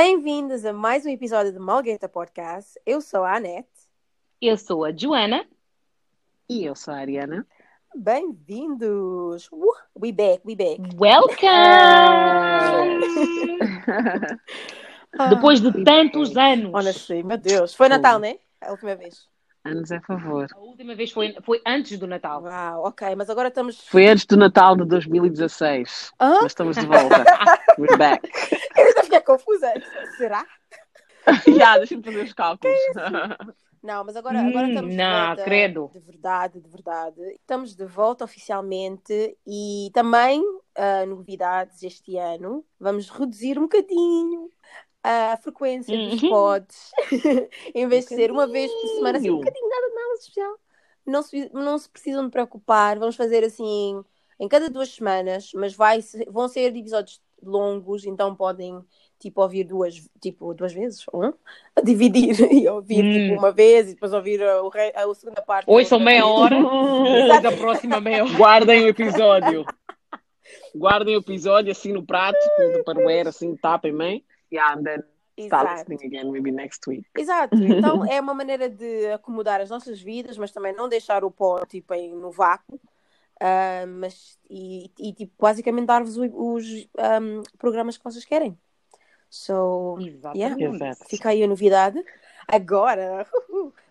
Bem-vindos a mais um episódio do Malgueta Podcast. Eu sou a Anete. Eu sou a Joana. E eu sou a Ariana. Bem-vindos! Uh, we back, we back. Welcome! Depois de tantos anos. Honestly, meu Deus. Foi Natal, né? A última vez. Anos a favor. A última vez foi, foi antes do Natal. Uau, ok, mas agora estamos. Foi antes do Natal de 2016. Hã? Mas estamos de volta. We're back. Eu ainda fiquei confusa. Será? Já, deixa-me fazer os cálculos. Não, mas agora, agora Hum, estamos de não, volta. credo. De verdade, de verdade. Estamos de volta oficialmente e também ah, novidades este ano. Vamos reduzir um bocadinho a frequência dos Uhum. pods. em vez de ser uma vez por semana, assim, um bocadinho. nada, especial. Não se, não se precisam de preocupar. Vamos fazer assim em cada duas semanas, mas vai, vão ser episódios longos, então podem tipo ouvir duas, tipo, duas vezes? A dividir e ouvir Hum. tipo, uma vez e depois ouvir a, a, a segunda parte. Hoje são meia hora. Depois a próxima meia hora. Guardem o episódio. Guardem o episódio assim no prato, com o Tupperware, assim, tapem bem. Yeah, and then start Exato. listening again, maybe next week. Exato, então é uma maneira de acomodar as nossas vidas, mas também não deixar o pó tipo, em, no vácuo. Ah, mas, e, e, tipo, basicamente dar-vos o- os ahm, programas que vocês querem. So, Exatamente. Exato. fica aí a novidade. Agora,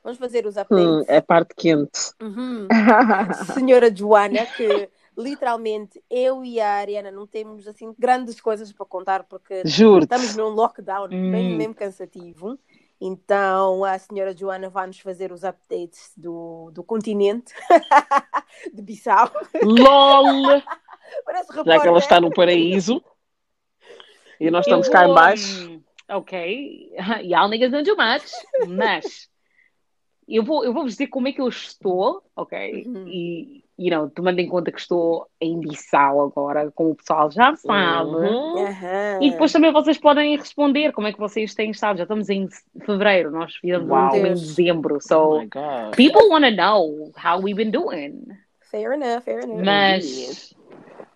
vamos fazer os Hum, updates. é a parte quente. Uhum. Senhora Joana, que literalmente eu e a Ariana não temos assim grandes coisas para contar porque estamos num lockdown bem Hum. mesmo cansativo. Então a senhora Joana vai nos fazer os updates do, do continente de Bissau. LOL! Já que ela está no paraíso. E nós Eu estamos cá em vou, baixo. hum, Ok. Y'all niggas don't do much. Mas eu vou, eu vou vos dizer como é que eu estou, ok? Uhum. E, you know, tomando em conta que estou em Bissau agora, como o pessoal já sabe. Uhum. Aham. E depois também vocês podem responder como é que vocês têm estado. Já estamos em fevereiro, nós fizemos um em dezembro. Oh So, my God. people want to know how we've been doing. Fair enough, fair enough. Mas,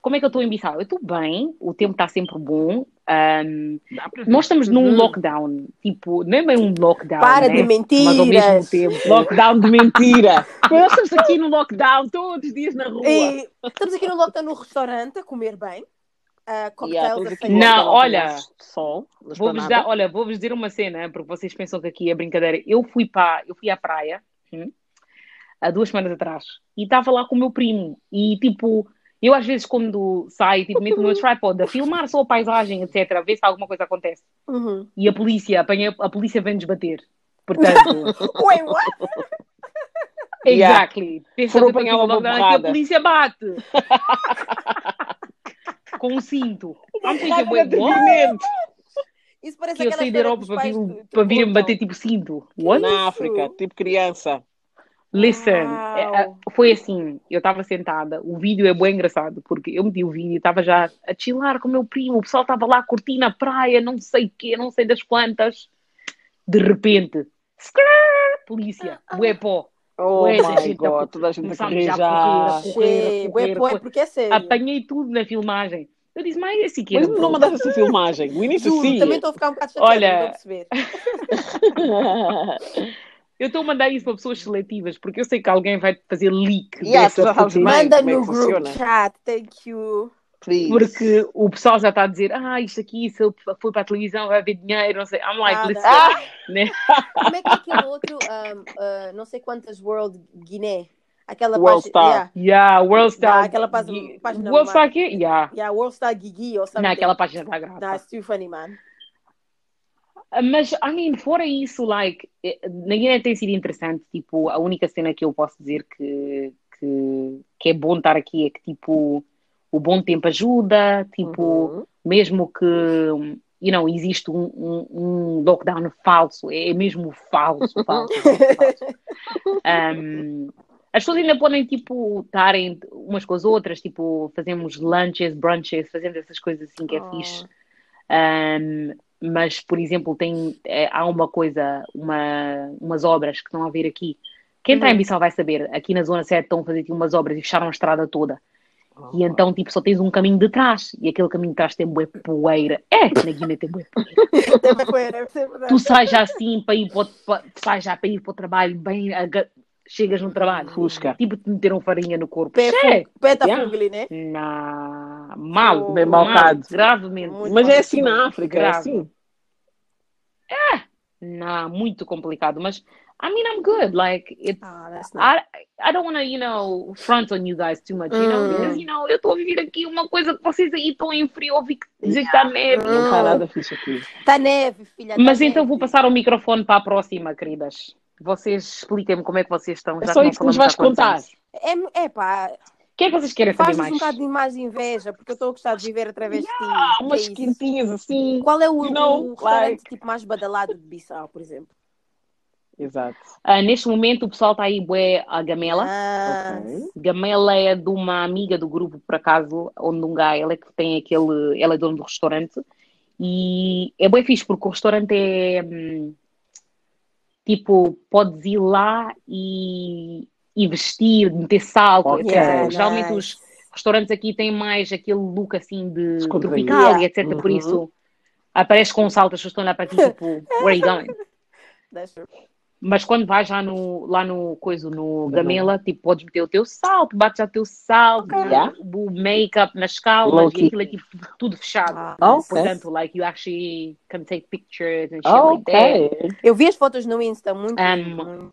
como é que eu estou em Bissau? Eu estou bem, o tempo está sempre bom. Um, nós estamos num Uhum. lockdown, tipo, não é bem um lockdown, Para né? de mentiras. Mas ao mesmo tempo. Lockdown de mentira. Nós estamos aqui no lockdown todos os dias na rua. E estamos aqui no lockdown no restaurante a comer bem. Uh, Yeah, cocktails no Não, olha, Sol, Vou-vos dar, olha, vou-vos dizer uma cena, porque vocês pensam que aqui é brincadeira. Eu fui para, eu fui à praia hum, há duas semanas atrás e estava lá com o meu primo e tipo, eu às vezes quando saio, tipo, meto o meu tripod a filmar só a paisagem, etc, a ver se alguma coisa acontece. Uhum. E a polícia, apanha, a polícia vem-nos bater. Portanto, Wait, what? Yeah. exactly. Pensa Foram que eu apanhar uma lockdown aqui, a polícia bate. Com um cinto. Wait, what? atrevimento. Isso parece Que eu saí da Europa que para, vir, para virem bater tipo cinto. What? Na África, tipo criança. Listen, Uau. é, é, foi assim, eu estava sentada, o vídeo é bem engraçado, porque eu meti o vídeo e estava já a chilar com o meu primo, o pessoal estava lá a curtir na praia, não sei o quê, não sei das quantas. De repente, skrrr, polícia, bué pó. Oh Ué, a my gente God, com- toda a gente a correr já a já. correr, a correr, a bué, correr, é porque é sério. Apanhei tudo na filmagem. Eu disse, mas esse aqui Mas era não um mandaste essa filmagem. We need to Juro, see. também estou a ficar um bocado chateada, Olha. não estou a perceber. Eu estou a mandar isso para pessoas seletivas, porque eu sei que alguém vai fazer leak Yeah, bem. Manda é no funciona? chat, thank you. Please. Porque o pessoal já está a dizer, ah, isto aqui, se ele for para a televisão vai haver dinheiro, não sei. I'm like, Nada. listen, Ah! né? Como é que é aquele outro, um, uh, não sei quantas World Guiné, aquela World página, Star. yeah, Yeah, World Star. Dá aquela página- Gui- página World má. Star aqui? Yeah. yeah, World Star Gigi ou something. Não, aquela página está grata. That's too funny, man. Mas, I mean, fora isso, like, eh, na Guiné tem sido interessante. Tipo, a única cena que eu posso dizer que, que, que é bom estar aqui é que, tipo, o bom tempo ajuda. Tipo, Uhum. mesmo que, you know, existe um, um, um lockdown falso, é mesmo falso, falso, falso, falso. Um, as pessoas ainda podem, tipo, estarem umas com as outras, tipo, fazemos lunches, brunches, fazemos essas coisas assim que é Oh. fixe. Um, mas, por exemplo, tem, é, há uma coisa, uma, umas obras que estão a ver aqui. Quem está Uhum. em Bissau vai saber, aqui na Zona 7 estão a fazer tipo, umas obras e fecharam a estrada toda. E então, tipo, só tens um caminho de trás. E aquele caminho de trás tem bué poeira. É, na Guiné tem bué poeira. Tem poeira, é. Tu sais já assim para ir para, o- para, sais já para ir para o trabalho, bem, chegas no trabalho. Fusca. Tipo, te meteram farinha no corpo. Pé, É. fu- pé tá Yeah. fugli, né? Na... Mal. Bem mal, malcado. Gravemente. Muito Mas é assim na África, é Grave. assim. Não, muito complicado. Mas, I mean, I'm good. Like, it's, Ah, that's nice. I, I don't want to, you know, front on you guys too much, you know? Hum. Because, you know, eu estou a viver aqui uma coisa que vocês aí estão em frio, ouvi dizer que está neve. Não está nada fixe aqui. Tá neve, filha. tá Mas neve. então vou passar o microfone para a próxima, queridas. Vocês expliquem-me como é que vocês estão. É já só não isso que nos vais contar. É, é pá, O que é que vocês querem saber mais? um bocado de mais inveja, porque eu estou a gostar de viver através de ti. Ah, É umas isso. quentinhas assim. Qual é o, you know, o restaurante like- tipo, mais badalado de Bissau, por exemplo? Exato. Ah, neste momento o pessoal está aí bué a Gamela. Ah, Ok. Gamela é de uma amiga do grupo, por acaso, onde um gajo, ela é que tem aquele, ela é dona do restaurante. E é bem fixe, porque o restaurante é hum, tipo, podes ir lá e, e vestir, meter salto, Ok. etc. Yeah, Geralmente nice. os restaurantes aqui têm mais aquele look assim de tropical e etc. Por Uhum. isso aparece com um salto, as pessoas estão lá para ti, tipo, where are you going? Mas quando vais lá no, lá no coisa, no Gamela. Tipo, podes meter o teu salto, bates já o teu salto, Yeah. o make-up nas calmas, e aquilo é tipo tudo fechado. Ah, Oh, nice. ok. Portanto, like, you actually can take pictures and shit Oh, like that. ok. Eu vi as fotos no Insta, muito. Um.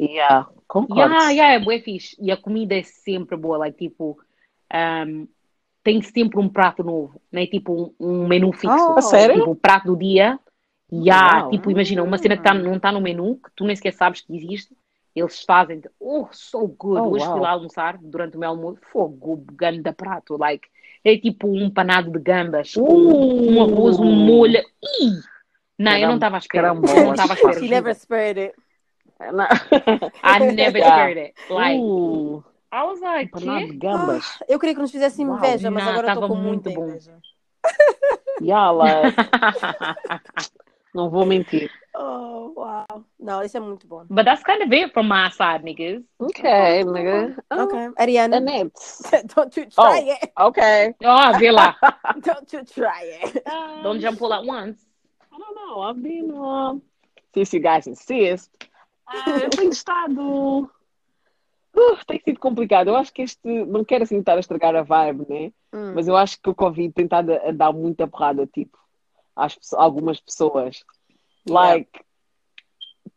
Yeah. Concordo. Yeah, yeah, é bué fixe. E a comida é sempre boa, like, tipo, um, tem sempre um prato novo, não é tipo um, um menu fixo. Oh. A sério? Tipo, o prato do dia, e há, Uau. tipo, imagina, uma cena que tá, não está no menu, que tu nem sequer sabes que existe, eles fazem, oh, so good. Oh, Hoje fui wow. lá almoçar, durante o meu almoço, fogo, ganda prato, like, é tipo um panado de gambas, com um arroz, um molho, Ih! Não, eu não estava à espera, eu Carambolas. não estava à espera. She never spared it. Não. I never Yeah. heard it. Like, Uh, I was like, panado de gambas. Eu queria que nos fizesse Uau, inveja, mas não, agora estou com muito bom. inveja. Yeah, like, não vou mentir. Oh, uau. Não, isso é muito bom. But that's kind of it from my side, niggas. Ok, nigga. Ok. Ariana, Annette. don't you Oh. try it. Ok. Oh, vê lá. Don't you try it. Don't jump all at once. I don't know. I've been, uh, since you guys insist, uh, eu tenho estado. Uh, tem sido complicado. Eu acho que este. Não quero assim estar a estragar a vibe, né? Hum. Mas eu acho que o Covid tem estado a, a dar muita porrada, tipo, às algumas pessoas. Like,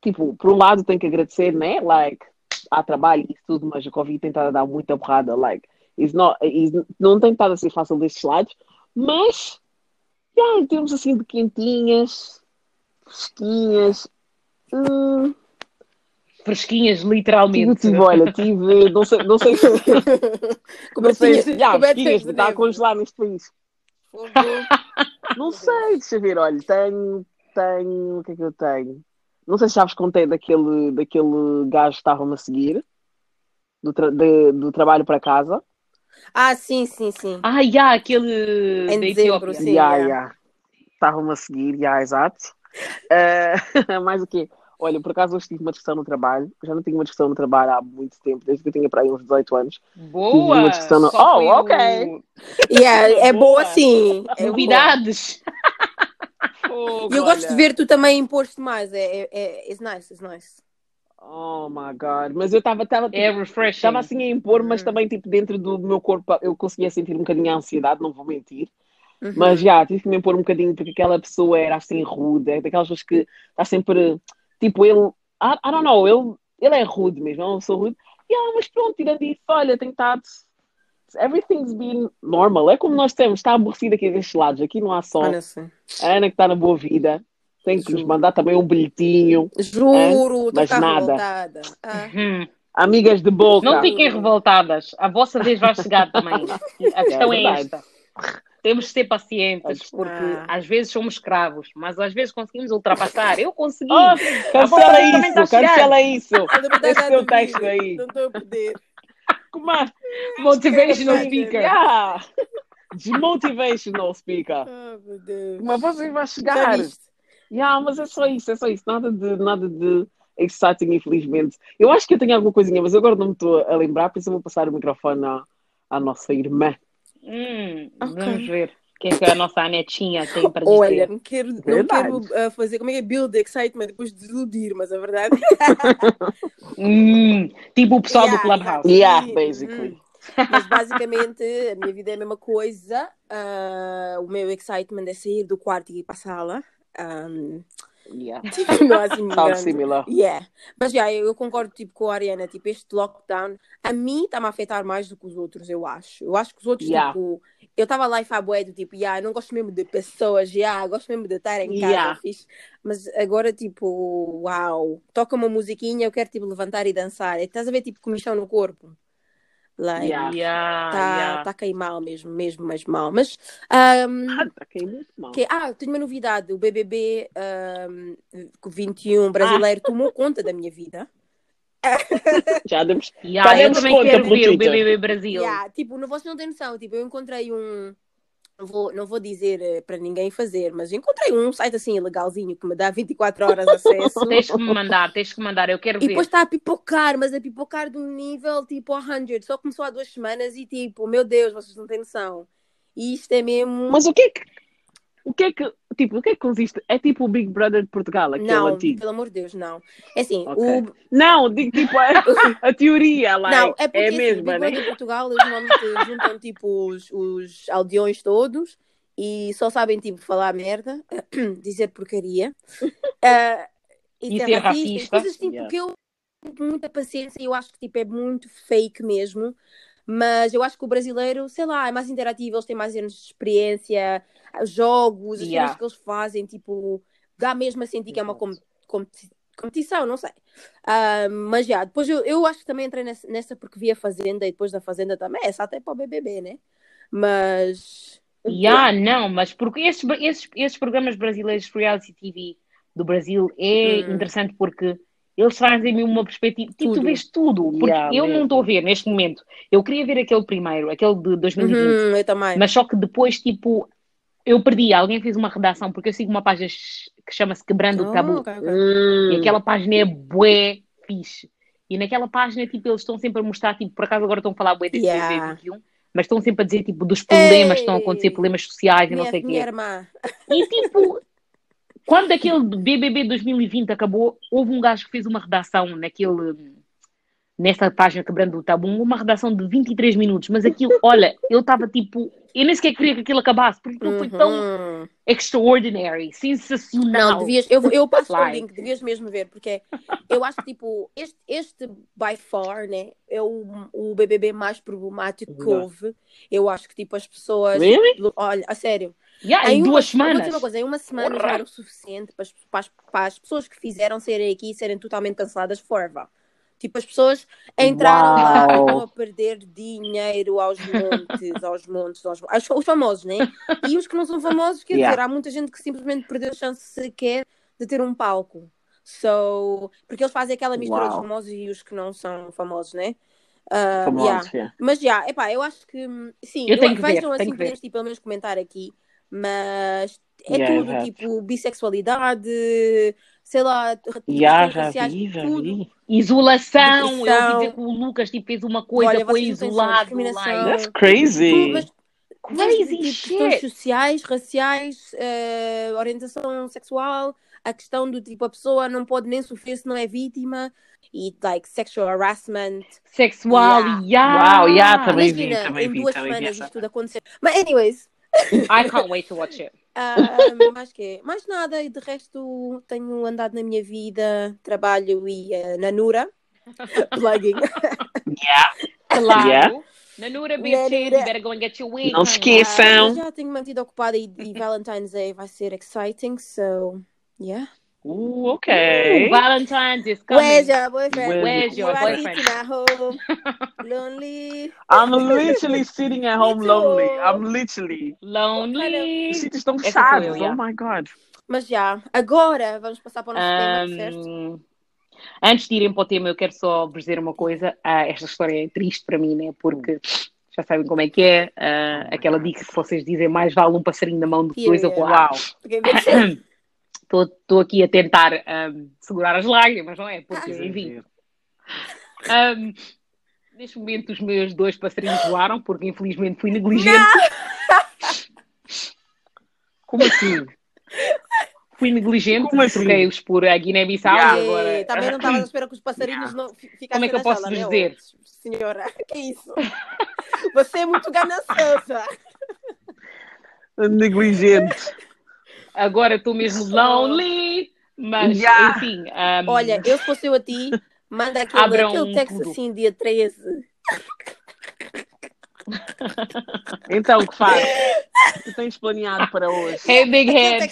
tipo, por um lado tem que agradecer, né? Like, há trabalho e tudo, mas o Covid tem estado a dar muita porrada. Like, it's not, it's, não tem estado a ser fácil destes lados, mas, yeah, em termos assim de quentinhas, fresquinhas, hum, Fresquinhas, literalmente. tive, olha, tive, não sei, não sei se, não sei, yeah, fresquinhas, de está a congelar neste país. Não sei, deixa eu ver, olha, tenho, tenho, o que é que eu tenho? Não sei se já vos contei daquele, daquele gajo que estavam-me a seguir, do, tra- de- do trabalho para casa. Ah, sim, sim, sim. Ah, yeah, aquele Em da dezembro, Etiópia. sim. Ya, yeah. ya. Estavam-me a seguir, já, exato. Eh, mais o quê? Olha, por acaso hoje tive uma discussão no trabalho, já não tinha uma discussão no trabalho há muito tempo, desde que eu tinha para aí uns 18 anos. Boa! uma discussão no- Oh, foi o- ok. Yeah, é Boa. boa sim. É boa. Novidades. E eu gosto olha. de ver tu também imposto mais. É, é, é it's nice, it's nice. Oh my God. Mas eu estava estava É refreshing. estava assim a impor, mas Hum. também tipo dentro do meu corpo eu conseguia sentir um bocadinho a ansiedade, não vou mentir. Uhum. Mas já, tive que me impor um bocadinho porque aquela pessoa era assim rude, é daquelas pessoas que está sempre, tipo, ele, I, I don't know, ele, ele é rude mesmo, é uma pessoa rude. Yeah, mas pronto, tirando isso, olha, tem estado, everything's been normal. É como nós temos, está aborrecido aqui destes lados, aqui não há som. Honestly. A Ana que está na boa vida, tem que nos mandar também um bilhetinho. Juro, estou Mas nada. revoltada. Ah. Hum. Amigas de boca. Não fiquem revoltadas. A vossa vez vai chegar também. A questão é, verdade. esta. Temos de ser pacientes, porque Ah. às vezes somos escravos, mas às vezes conseguimos ultrapassar. Eu consegui. Oh, vossa cancela isso, cancela isso. Esse teu texto aí. Não estou a poder. Como é? Motivational speaker. Yeah. Desmotivational speaker. Oh, meu Deus. Mas você vai chegar. Yeah, mas é só isso, é só isso. Nada de, nada de exciting, infelizmente. Eu acho que eu tenho alguma coisinha, mas agora não me estou a lembrar, por isso eu vou passar o microfone à, a nossa irmã. Hum, Ok. Vamos ver o que é que a nossa Anetinha tem para dizer. Olha, não quero, não Verdade. quero ah, fazer como é que é build excitement depois de desiludir, mas a verdade Hum, tipo o pessoal do Yeah, Clubhouse. Yeah, Hum, basically. hum. Mas basicamente a minha vida é a mesma coisa. Ah, o meu excitement é sair do quarto e ir para a sala. Um, Yeah. tipo, assim Sounds similar. Yeah. Mas já, eu, eu concordo tipo, com a Ariana, tipo, este lockdown a mim está-me a afetar mais do que os outros, eu acho. Eu acho que os outros, Yeah. tipo, eu estava lá e fabué do tipo, yeah, não gosto mesmo de pessoas, yeah, gosto mesmo de estar em casa, Yeah. fixe. Mas agora, tipo, uau, toca uma musiquinha, eu quero tipo levantar e dançar. Estás a ver tipo comichão no corpo? Like, Yeah. Yeah, tá, yeah. tá a cair mal mesmo, mesmo, mas mal. Mas um, Ah, tá mal. que, ah, tenho uma novidade. O BBB um, 21 brasileiro tomou conta da minha vida. Já demos. Yeah, eu Dá-nos também conta quero ver o. BBB Brasil. Yeah, tipo, não, vocês não têm noção. Tipo, eu encontrei um. Não vou, não vou dizer eh, para ninguém fazer, mas encontrei um site assim legalzinho que me dá 24 horas de acesso. Tens que me mandar, tens que me mandar, eu quero E ver. depois está a pipocar, mas a pipocar de um nível tipo 100. Só começou há duas semanas e tipo, meu Deus, vocês não têm noção. E isto é mesmo. Mas o que é que. O que é que. Tipo, o que é que consiste? É tipo o Big Brother de Portugal, aquele não, antigo. pelo amor de Deus, não. É assim, Ok. o, Não, digo tipo a, a teoria, like, Não, é porque é assim, mesma, Big né? Brother Portugal, eles normalmente juntam tipo os, os aldeões todos e só sabem tipo falar merda, dizer porcaria ah, E e, ser racista, coisas tipo Yeah. que eu tenho muita paciência e eu acho que tipo, é muito fake mesmo. Mas eu acho que o brasileiro, sei lá, é mais interativo, eles têm mais anos de experiência, jogos, as Yeah. coisas que eles fazem, tipo, dá mesmo a sentir que é uma com- competi- competição, não sei. Ah, mas já, depois eu, eu acho que também entrei nessa, nessa porque vi a Fazenda e depois da Fazenda também, essa até para o BBB, né? Mas. Yeah, não, mas porque esses, esses, esses programas brasileiros reality TV do Brasil é Hum. interessante porque eles trazem-me uma perspectiva. Tipo, tu vês tudo. Porque Yeah, eu não mesmo. estou a ver neste momento. Eu queria ver aquele primeiro, aquele de 2020. Uhum, eu também. Mas só que depois, tipo, eu perdi. Alguém fez uma redação, porque eu sigo uma página que chama-se Quebrando o Oh, Tabu. ok, ok. Hum. E aquela página é bué fixe. E naquela página, tipo, eles estão sempre a mostrar, tipo, por acaso agora estão a falar bué desse Yeah. BBB 21, mas estão sempre a dizer, tipo, dos problemas que estão a Ei! acontecer, problemas sociais e não sei o minha quê. irmã. E, tipo, quando aquele BBB 2020 acabou, houve um gajo que fez uma redação naquele... Nessa página Quebrando o Tabu, uma redação de 23 minutos, mas aquilo, olha, eu estava tipo, eu nem sequer queria que aquilo acabasse, porque aquilo foi tão Uhum. extraordinary, sensacional. Não, devias, eu, eu passo o link, devias mesmo ver, porque eu acho que tipo, este, este by far, né, é o, o BBB mais problemático que houve. Eu acho que tipo, as pessoas. Really? Olha, a sério. Yeah, em uma- duas eu Vou semanas. uma coisa, em uma semana já era o suficiente para as, para as- para as pessoas que fizeram serem aqui e serem totalmente canceladas forever. Tipo, as pessoas entraram lá Uau. estão a perder dinheiro aos montes, aos montes, aos montes. Os famosos, né? E os que não são famosos, quer Yeah. dizer, há muita gente que simplesmente perdeu a chance sequer de ter um palco. So, porque eles fazem aquela mistura Uau. dos famosos e os que não são famosos, né? Ah, Famosos, yeah. yeah. Mas já, epá, eu acho que hum, sim, Eu tenho que ver, vejam tenho assim, que ver. podemos tipo, pelo menos comentar aqui, mas é Yeah, tudo, eu já- tipo, bissexualidade, sei lá, tipo, Yeah, já raciais, vi, já tudo. vi. Isolação, eu Depressão. dizer que o Lucas tipo, fez uma coisa, Olha, foi isolado. discriminação. Like, That's crazy. Tudo, mas crazy tipo, questões sociais, raciais, eh, orientação sexual, a questão do tipo, a pessoa não pode nem sofrer se não é vítima, e like sexual harassment. Sexual, Yeah. yeah. Wow, yeah, também vi, Imagina, também em vi, duas também vi semanas essa. isto tudo acontecer. Mas, anyways, I can't wait to watch it. ah, mais que Mais nada, e de resto tenho andado na minha vida, trabalho e eh, na Nura, plugging. Claro. Yeah. Nanura, bitches, Nanura. you better go and get your wig. Não honey. esqueça. Ah, já tenho mantido ocupada e, e Valentine's Day vai ser exciting, so yeah. Ooh, ok. Valentine's is coming. Where's your boyfriend? Where's your you are boyfriend? sitting at home, lonely. I'm literally sitting at home Me lonely. I'm literally. Lonely. Os sítios estão fechados. Oh my god. Mas já, agora vamos passar para o nosso tema, certo? Um, antes de irem para o tema, eu quero só vos dizer uma coisa. Ah, esta história é triste para mim, né? Porque já sabem como é que é. Ah, aquela dica que vocês dizem mais vale um passarinho na mão do que dois a voar. Porque Estou aqui a tentar ahm, segurar as lágrimas, não é? Porque, Ah, enfim. Ahm, Neste momento, os meus dois passarinhos voaram, porque infelizmente fui negligente. Como assim? Fui negligente, Como assim? troquei-os por a Guiné-Bissau Yeah. e agora. E também não estava à espera que os passarinhos não fi- ficassem Como é que eu posso sala, vos dizer? Senhora, que isso? Você é muito gananciosa. Negligente. Agora estou mesmo lonely, mas Yeah. enfim. um, Olha, eu se fosse eu a ti, manda aquele, Abram aquele texto tudo. assim, dia 13. Então, o que faz? Que tens planeado para hoje? Hey, big head.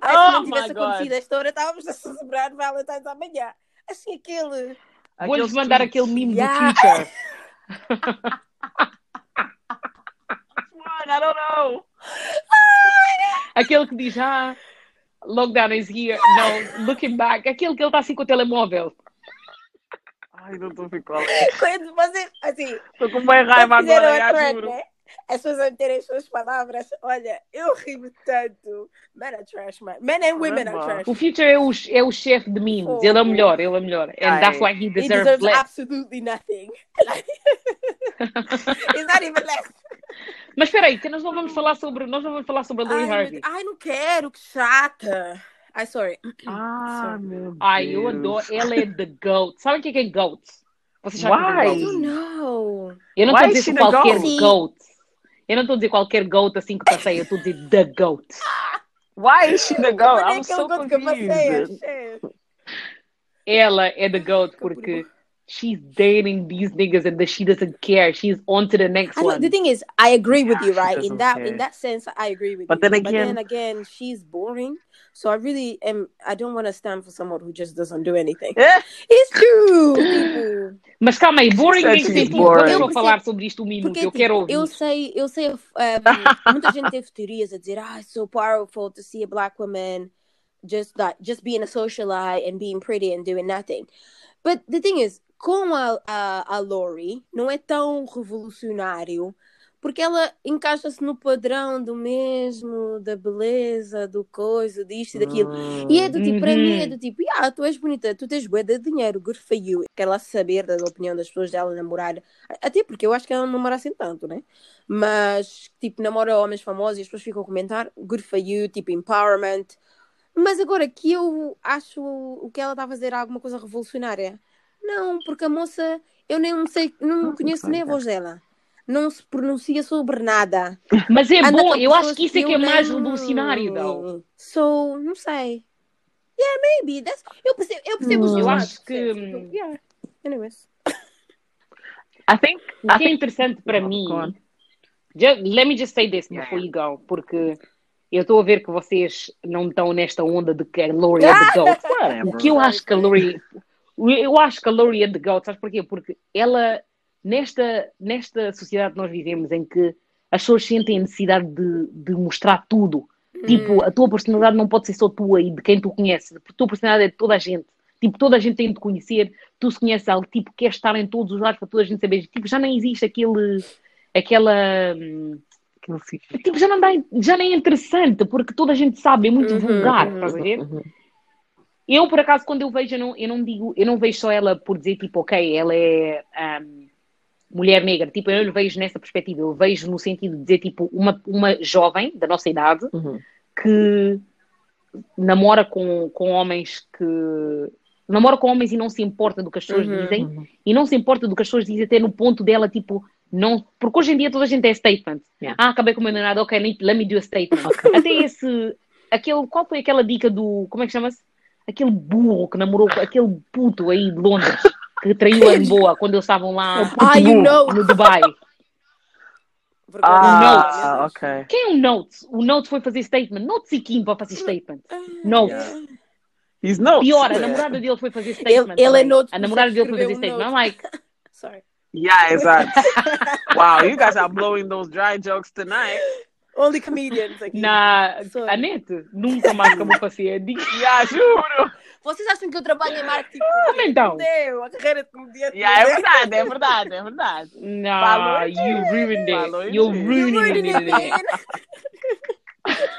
ai, Oh se não my tivesse acontecido esta hora, estávamos a celebrar Valentine's amanhã. Assim, aquele... Vou-lhes mandar tweets. aquele meme Yeah. do future. Mano, I don't know. Aquele que diz, ah, lockdown is here. No, looking back. Aquele que ele está assim com o telemóvel. Ai, não estou a ver qual é. Quando você, assim, Estou com bem raiva agora, a já juro. né? As pessoas a terem as suas palavras. Olha, eu ri tanto. Men are trash, man. Men and women are Caramba. trash. O Future é o, é o chefe de memes. Ele é o melhor, ele é o melhor. And Ai. that's why he He deserves deserves less. absolutely nothing. He's not even less. Mas espera aí, que nós não vamos falar sobre, nós não vamos falar sobre a Lori Ai, Harvey. Ai, não quero, que chata. Ai, sorry. Ah, Sorry. meu Deus. Ai, eu adoro. Ela é the GOAT. Sabem o que é é GOAT? Vocês sabem é Why? GOAT? Oh, no. Eu não estou a dizer the qualquer GOAT? GOAT. Eu não estou a dizer qualquer GOAT assim que passei, eu estou a dizer the GOAT. Why is she the goat? é I'm aquele so gosto que eu passei? confused. Ela é the GOAT porque she's dating these niggas and that she doesn't care. She's on to the next I know, one. the thing is, I agree with Yeah, you, right? In that care. in that sense, I agree with But you. then but then again, she's boring. So I really am. I don't want to stand for someone who just doesn't do anything. Eh? It's true. tipo, Mas calma aí, boring said em que she's sentido? boring. Vamos Eu só percebo- falar sobre isto um minuto, porque eu tipo, quero ouvir. eu sei, eu sei. um, muita gente teve teorias a dizer, ah, it's so powerful to see a black woman just like just being a socialite and being pretty and doing nothing. But the thing is, com a, a, a Lori, não é tão revolucionário porque ela encaixa-se no padrão do mesmo, da beleza, do coisa, disto e daquilo. E é do tipo, para mim, é Uhum. do tipo, ah, tu és bonita, tu tens bué de dinheiro, good for you. Quero lá saber da opinião das pessoas dela namorar. Até porque eu acho que ela não namora assim tanto, né? Mas, tipo, namora homens famosos e as pessoas ficam a comentar, good for you, tipo, empowerment. Mas agora que eu acho o que ela está a fazer alguma coisa revolucionária. Não, porque a moça, eu nem sei, não conheço nem a voz dela. Não se pronuncia sobre nada. Mas é Anda bom, eu acho que isso é que é mais revolucionário, though. So, não sei. Yeah, maybe. That's... Eu percebo, eu percebo os Hum. dois Eu lados, acho que- percebes? Yeah. Anyways. I think, O I que é interessante para Oh, mim, go on. ju- let me just say this Yeah, before you go, porque eu estou a ver que vocês não estão nesta onda de que a Lori é the GOAT. O que eu acho que a Lori. Eu acho que a Lori é the GOAT, sabes porquê? Porque ela, nesta, nesta sociedade que nós vivemos, em que as pessoas sentem a necessidade de, de mostrar tudo. Tipo, a tua personalidade não pode ser só tua e de quem tu conheces. A tua personalidade é de toda a gente. Tipo, toda a gente tem de conhecer. Tu se conheces algo, tipo, quer estar em todos os lados para toda a gente saber. Tipo, já nem existe aquele. Aquela. hum. Tipo, já não, dá, já nem é interessante, porque toda a gente sabe, é muito Uhum, vulgar, uhum, estás a ver? Uhum. Eu, por acaso, quando eu vejo, eu não, eu não digo, eu não vejo só ela por dizer, tipo, ok, ela é ahm, mulher negra. Tipo, eu não vejo nessa perspectiva. Eu vejo no sentido de dizer, tipo, uma, uma jovem da nossa idade Uhum. que namora com, com homens que. Namora com homens e não se importa do que as pessoas Uhum, dizem. uhum. E não se importa do que as pessoas dizem, até no ponto dela, tipo, não. Porque hoje em dia toda a gente é statement. Yeah. Ah, acabei com o meu namorado, ok, let let me do a statement. Até esse. Aquele, qual foi aquela dica do. Como é que chama-se? Aquele burro que namorou com aquele puto aí de Londres que traiu a Lisboa quando eles estavam lá Ah, you know. no Dubai. Ah, ok. Quem é o Notes? O Notes foi fazer statement. Notes e Kim para fazer statement. Notes. Yeah. He's no. Pior, a namorada dele foi fazer statement. Ele- ele é. Notes, A namorada dele foi fazer um statement. I'm like, Sorry. Yeah, exactly. wow, you guys are blowing those dry jokes tonight. Only comedians aqui. na Sorry. a net, nunca mais acabou paciente. Yeah, juro. Vocês acham que eu trabalho em marketing? então. Não, a carreira de comediante. Yeah, é não verdade, é verdade, é verdade. No, Falou you ruined Falou it. You're ruining ruining it. it.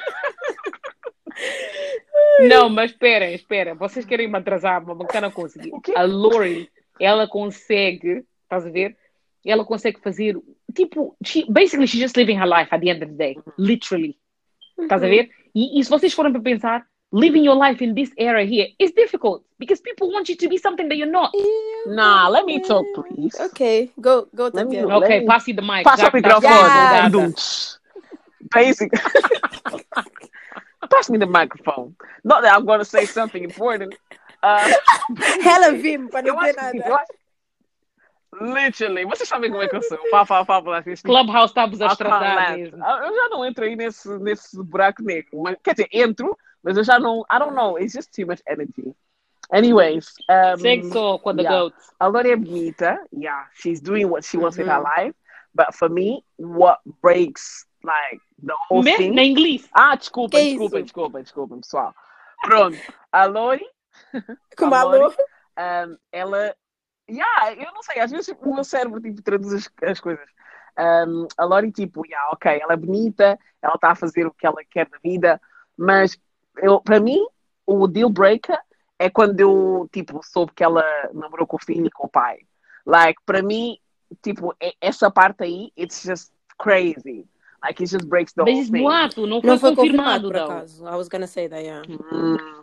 Não, mas esperem, esperem. Vocês querem me atrasar, mas não conseguir. A Lori, ela consegue, estás a ver? ela consegue fazer, tipo, she, basically she's just living her life at the end of the day, literally. Estás a ver? E, e se vocês forem para pensar, living your life in this era here is difficult because people want you to be something that you're not. Nah, let me talk, please. Ok, go, go, Let me Tatiana. know. Ok, me- passe the mic. Passa já o que estás microfone. empolgada. Dum. Basic. Pass me the microphone. Not that I'm going to say something important. Uh, Ela vim para eu não ter acho que, nada. eu acho- Literally, vocês sabem como é que eu sou. Fá, fá, fá, fá, assim, Clubhouse está-vos a estragar Alcalant. mesmo. Ah, Eu já não entro aí nesse, nesse buraco negro. Mas, quer dizer, entro, mas eu já não. I don't know. It's just too much energy. Anyways. Um, só com a The yeah. Goat. A Lori é bonita. Yeah, she's doing what she wants with her life. But for me, what breaks like the whole Me- thing. Na inglês. Ah, desculpa, Que desculpa, isso? desculpa, desculpa, pessoal. Pronto. A Lori, Como a Lori, um, ela. Yeah, eu não sei, às vezes o meu cérebro tipo, traduz as, as coisas. Um, a Lori, tipo, yeah, ok, ela é bonita, ela está a fazer o que ela quer da vida, mas eu, para mim, o deal breaker é quando eu, tipo, soube que ela namorou com o filho e com o pai. Like, para mim, tipo, essa parte aí, it's just crazy. Like, it just breaks the Mas whole thing. boato não foi, Não foi confirmado, confirmado, por não. acaso. I was gonna say that, yeah. Hum.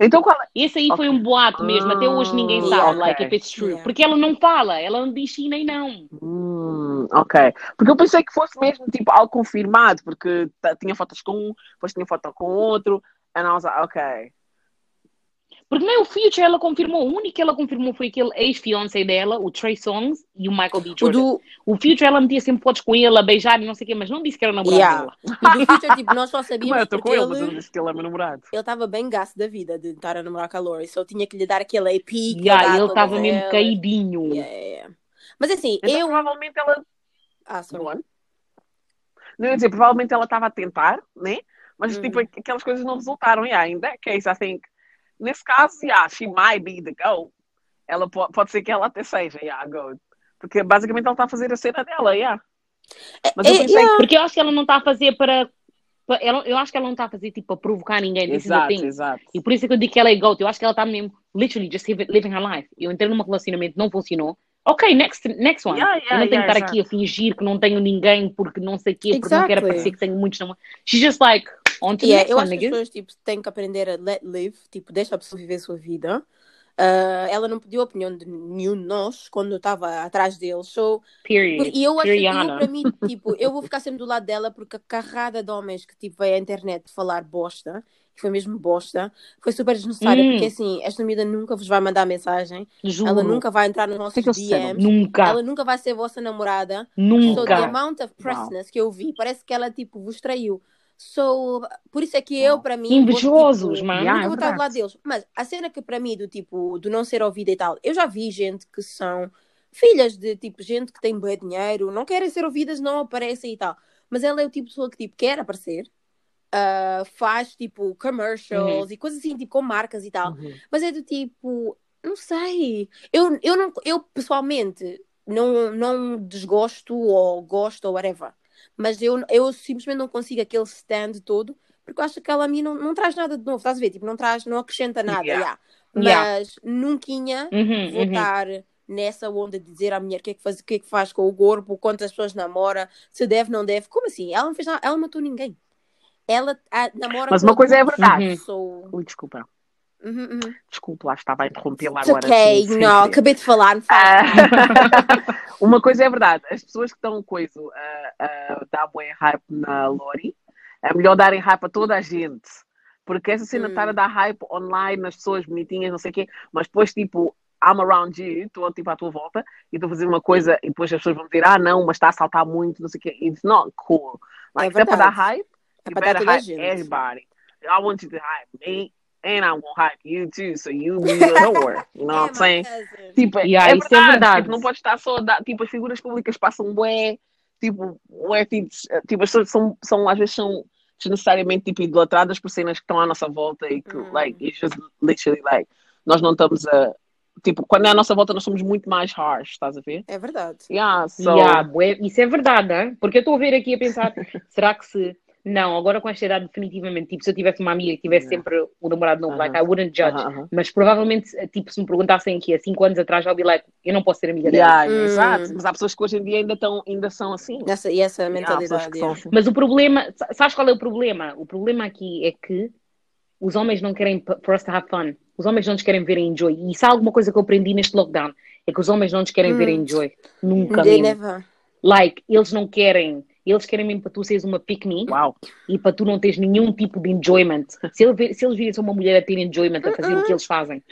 Então, qual é? Esse aí foi um boato mesmo, até hoje ninguém Ah, sabe, ok. like, if it's true. Yeah. Porque ela não fala, ela não diz sim nem não. Hum, ok. Porque eu pensei que fosse mesmo tipo algo confirmado, porque tinha fotos com um, depois tinha foto com outro, and I was like, ok. Porque nem o Future ela confirmou, o único que ela confirmou foi aquele ex-fiancé dela, o Trey Songz e o Michael B. O Jordan. do, O Future ela metia sempre fotos com ele, a beijar e não sei o quê, mas não disse que era namorado Yeah. dela. o do Future, tipo, nós só Mas sabíamos eu estou com porque ele, mas eu não ele disse que ele é meu namorado. ele estava bem gasto da vida de estar a namorar com a Lori, só tinha que lhe dar aquele AP Yeah, ele estava mesmo elas. caidinho. Yeah. Mas assim, Então, eu. provavelmente ela. Ah, sorry. Não, é? não ia dizer, provavelmente ela estava a tentar, né? Mas Hum. tipo, aquelas coisas não resultaram. Yeah, in that case, I think, nesse caso, yeah, she might be the goat. Ela pode, pode ser que ela até seja, yeah, a goat. Porque basicamente ela está a fazer a cena dela, yeah. Mas eu É, pensei yeah. Porque eu acho que ela não está a fazer para. eu acho que ela não está a fazer tipo para provocar ninguém. Exato, exato. E por isso é que eu digo que ela é goat. Eu acho que ela está mesmo, literally, just living her life. Eu entrei num relacionamento, não funcionou. Ok, next, next one. Yeah, eu yeah, não tenho yeah, que estar exato. aqui a fingir que não tenho ninguém porque não sei o quê, porque não quero Exactly. parecer que tenho muitos namorados. She's just like, on to the Yeah, next eu one, acho que as pessoas tipo, têm que aprender a let live, tipo, deixa a pessoa viver a sua vida. Ah, ela não pediu a opinião de nenhum de nós quando eu estava atrás deles. So, Period. e eu acho que eu, para mim, tipo, eu vou ficar sempre do lado dela porque a carrada de homens que tipo, veio à internet falar bosta, que foi mesmo bosta, foi super desnecessária, Hum. porque assim, esta miúda nunca vos vai mandar mensagem, Juro. ela nunca vai entrar nos que nossos que eu sei? DMs, Nunca. ela nunca vai ser vossa namorada. So, the Nunca. amount of pressedness que eu vi, parece que ela, tipo, vos traiu. So, por isso é que eu, para mim, Invejosos, tipo, mano. Yeah, nunca vou estar do lado verdade. deles. Mas a cena que para mim, do tipo, do não ser ouvida e tal, eu já vi gente que são filhas de, tipo, gente que tem bem dinheiro, não querem ser ouvidas, não aparecem e tal. Mas ela é o tipo de pessoa que, tipo, quer aparecer, ah, faz, tipo, commercials e coisas assim, tipo, com marcas e tal. Uhum. Mas é do tipo, não sei. Eu, eu, não, eu pessoalmente não, não desgosto ou gosto ou whatever. Mas eu, eu simplesmente não consigo aquele stand todo porque eu acho que ela a mim não, não traz nada de novo. Estás a ver? Tipo, não traz, não acrescenta nada. Yeah. yeah. Yeah. Mas nunca Uhum, uhum. estar nessa onda de dizer à mulher o que é que faz, o que é que faz com o corpo, quantas pessoas namora, se deve, não deve. Como assim? Ela não fez nada, ela não matou ninguém. Ela ah, namora Mas uma coisa é verdade. Uhum. So, Ui, desculpa. Uhum, uhum. Desculpa, lá estava a interrompê-la agora. ok, sim, sim, não, sim. acabei de falar, não fala. Ah, uma coisa é verdade, as pessoas que estão coisa a, a dar bué hype na Lori, é melhor darem hype a toda a gente. Porque essa cena estar a Hum. dar hype online nas pessoas bonitinhas, não sei o quê, mas depois tipo, I'm around you, estou tipo à tua volta e estou a fazer uma coisa e depois as pessoas vão dizer, ah não, mas está a saltar muito, não sei o quê. It's not cool. Like, É é para dar hype, É para dar toda a hype gente. everybody. I want you to hype me, and I will hype you too, so you be the whore. You know what I'm saying? cousin. Tipo, Yeah, é isso é verdade. verdade. Tipo, não pode estar só a dar, tipo, as figuras públicas passam bué, tipo, bué, tipo, tipo, as pessoas são, são, às vezes são desnecessariamente, tipo, idolatradas por cenas que estão à nossa volta e que, Hum. like, it's just literally, like, nós não estamos a, tipo, quando é à nossa volta nós somos muito mais harsh, estás a ver? É verdade. Yeah, so, Yeah, isso é verdade, hein? porque eu estou a ver aqui a pensar, será que se Não, agora com esta idade, definitivamente. Tipo, se eu tivesse uma amiga que tivesse Yeah. sempre o namorado novo, like, I wouldn't judge. Aham, aham. Mas provavelmente, tipo, se me perguntassem aqui há 5 anos atrás, I'll be like, eu não posso ser amiga dela. Yeah, Hum. Exato. Mas há pessoas que hoje em dia ainda, tão, ainda são assim. E essa mentalidade. que são yeah. assim. Mas o problema, sa- sabes qual é o problema? O problema aqui é que os homens não querem for us to have fun. Os homens não nos querem ver enjoy. E se há alguma coisa que eu aprendi neste lockdown, é que os homens não nos querem ver Hum. enjoy. Nunca They mesmo. never. Like, eles não querem. Eles querem mesmo para tu seres uma pick-me Uau. e para tu não teres nenhum tipo de enjoyment. Se, ele vir- se eles virem uma mulher a ter enjoyment, a fazer o que eles fazem.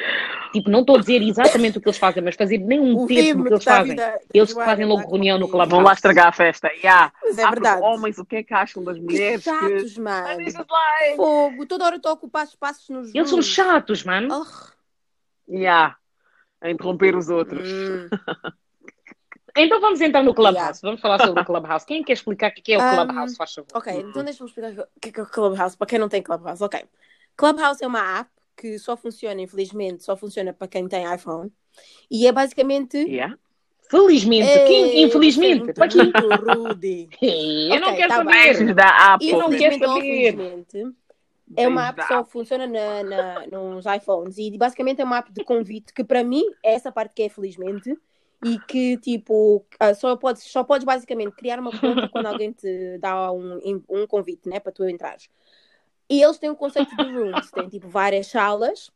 Tipo, não estou a dizer exatamente o que eles fazem, mas fazer nem um terço do que que eles fazem. vida da Eles Joana, fazem logo reunião no clube. Vão lá estragar a festa. Yeah. Mas é porque verdade. Homens, o que é que acham das Que mulheres? chatos, Que... mano. Like... Fogo, toda hora estou a ocupar espaços nos Eles são chatos, mano. Oh, Yeah. A interromper os outros. hum. Então vamos entrar no Clubhouse. Yeah. Vamos falar sobre o Clubhouse. Quem quer explicar o que é o Um, Clubhouse, faz favor? Ok, então deixa-me explicar o que é que é o Clubhouse, para quem não tem Clubhouse. Ok. Clubhouse é uma app que só funciona, infelizmente, só funciona para quem tem iPhone. E é basicamente. Yeah. Felizmente, Ei, quem, infelizmente, você para é quem? rude. Eu não Ok, quero tá saber. Da Apple. Eu não quero Infelizmente saber. infelizmente, é uma app que só funciona na, na- nos iPhones e basicamente é uma app de convite que para mim é essa parte que é felizmente e que tipo ah, só podes, só podes basicamente criar uma conta quando alguém te dá um, um convite né, para tu entrares. E eles têm um conceito de rooms, tem tipo várias salas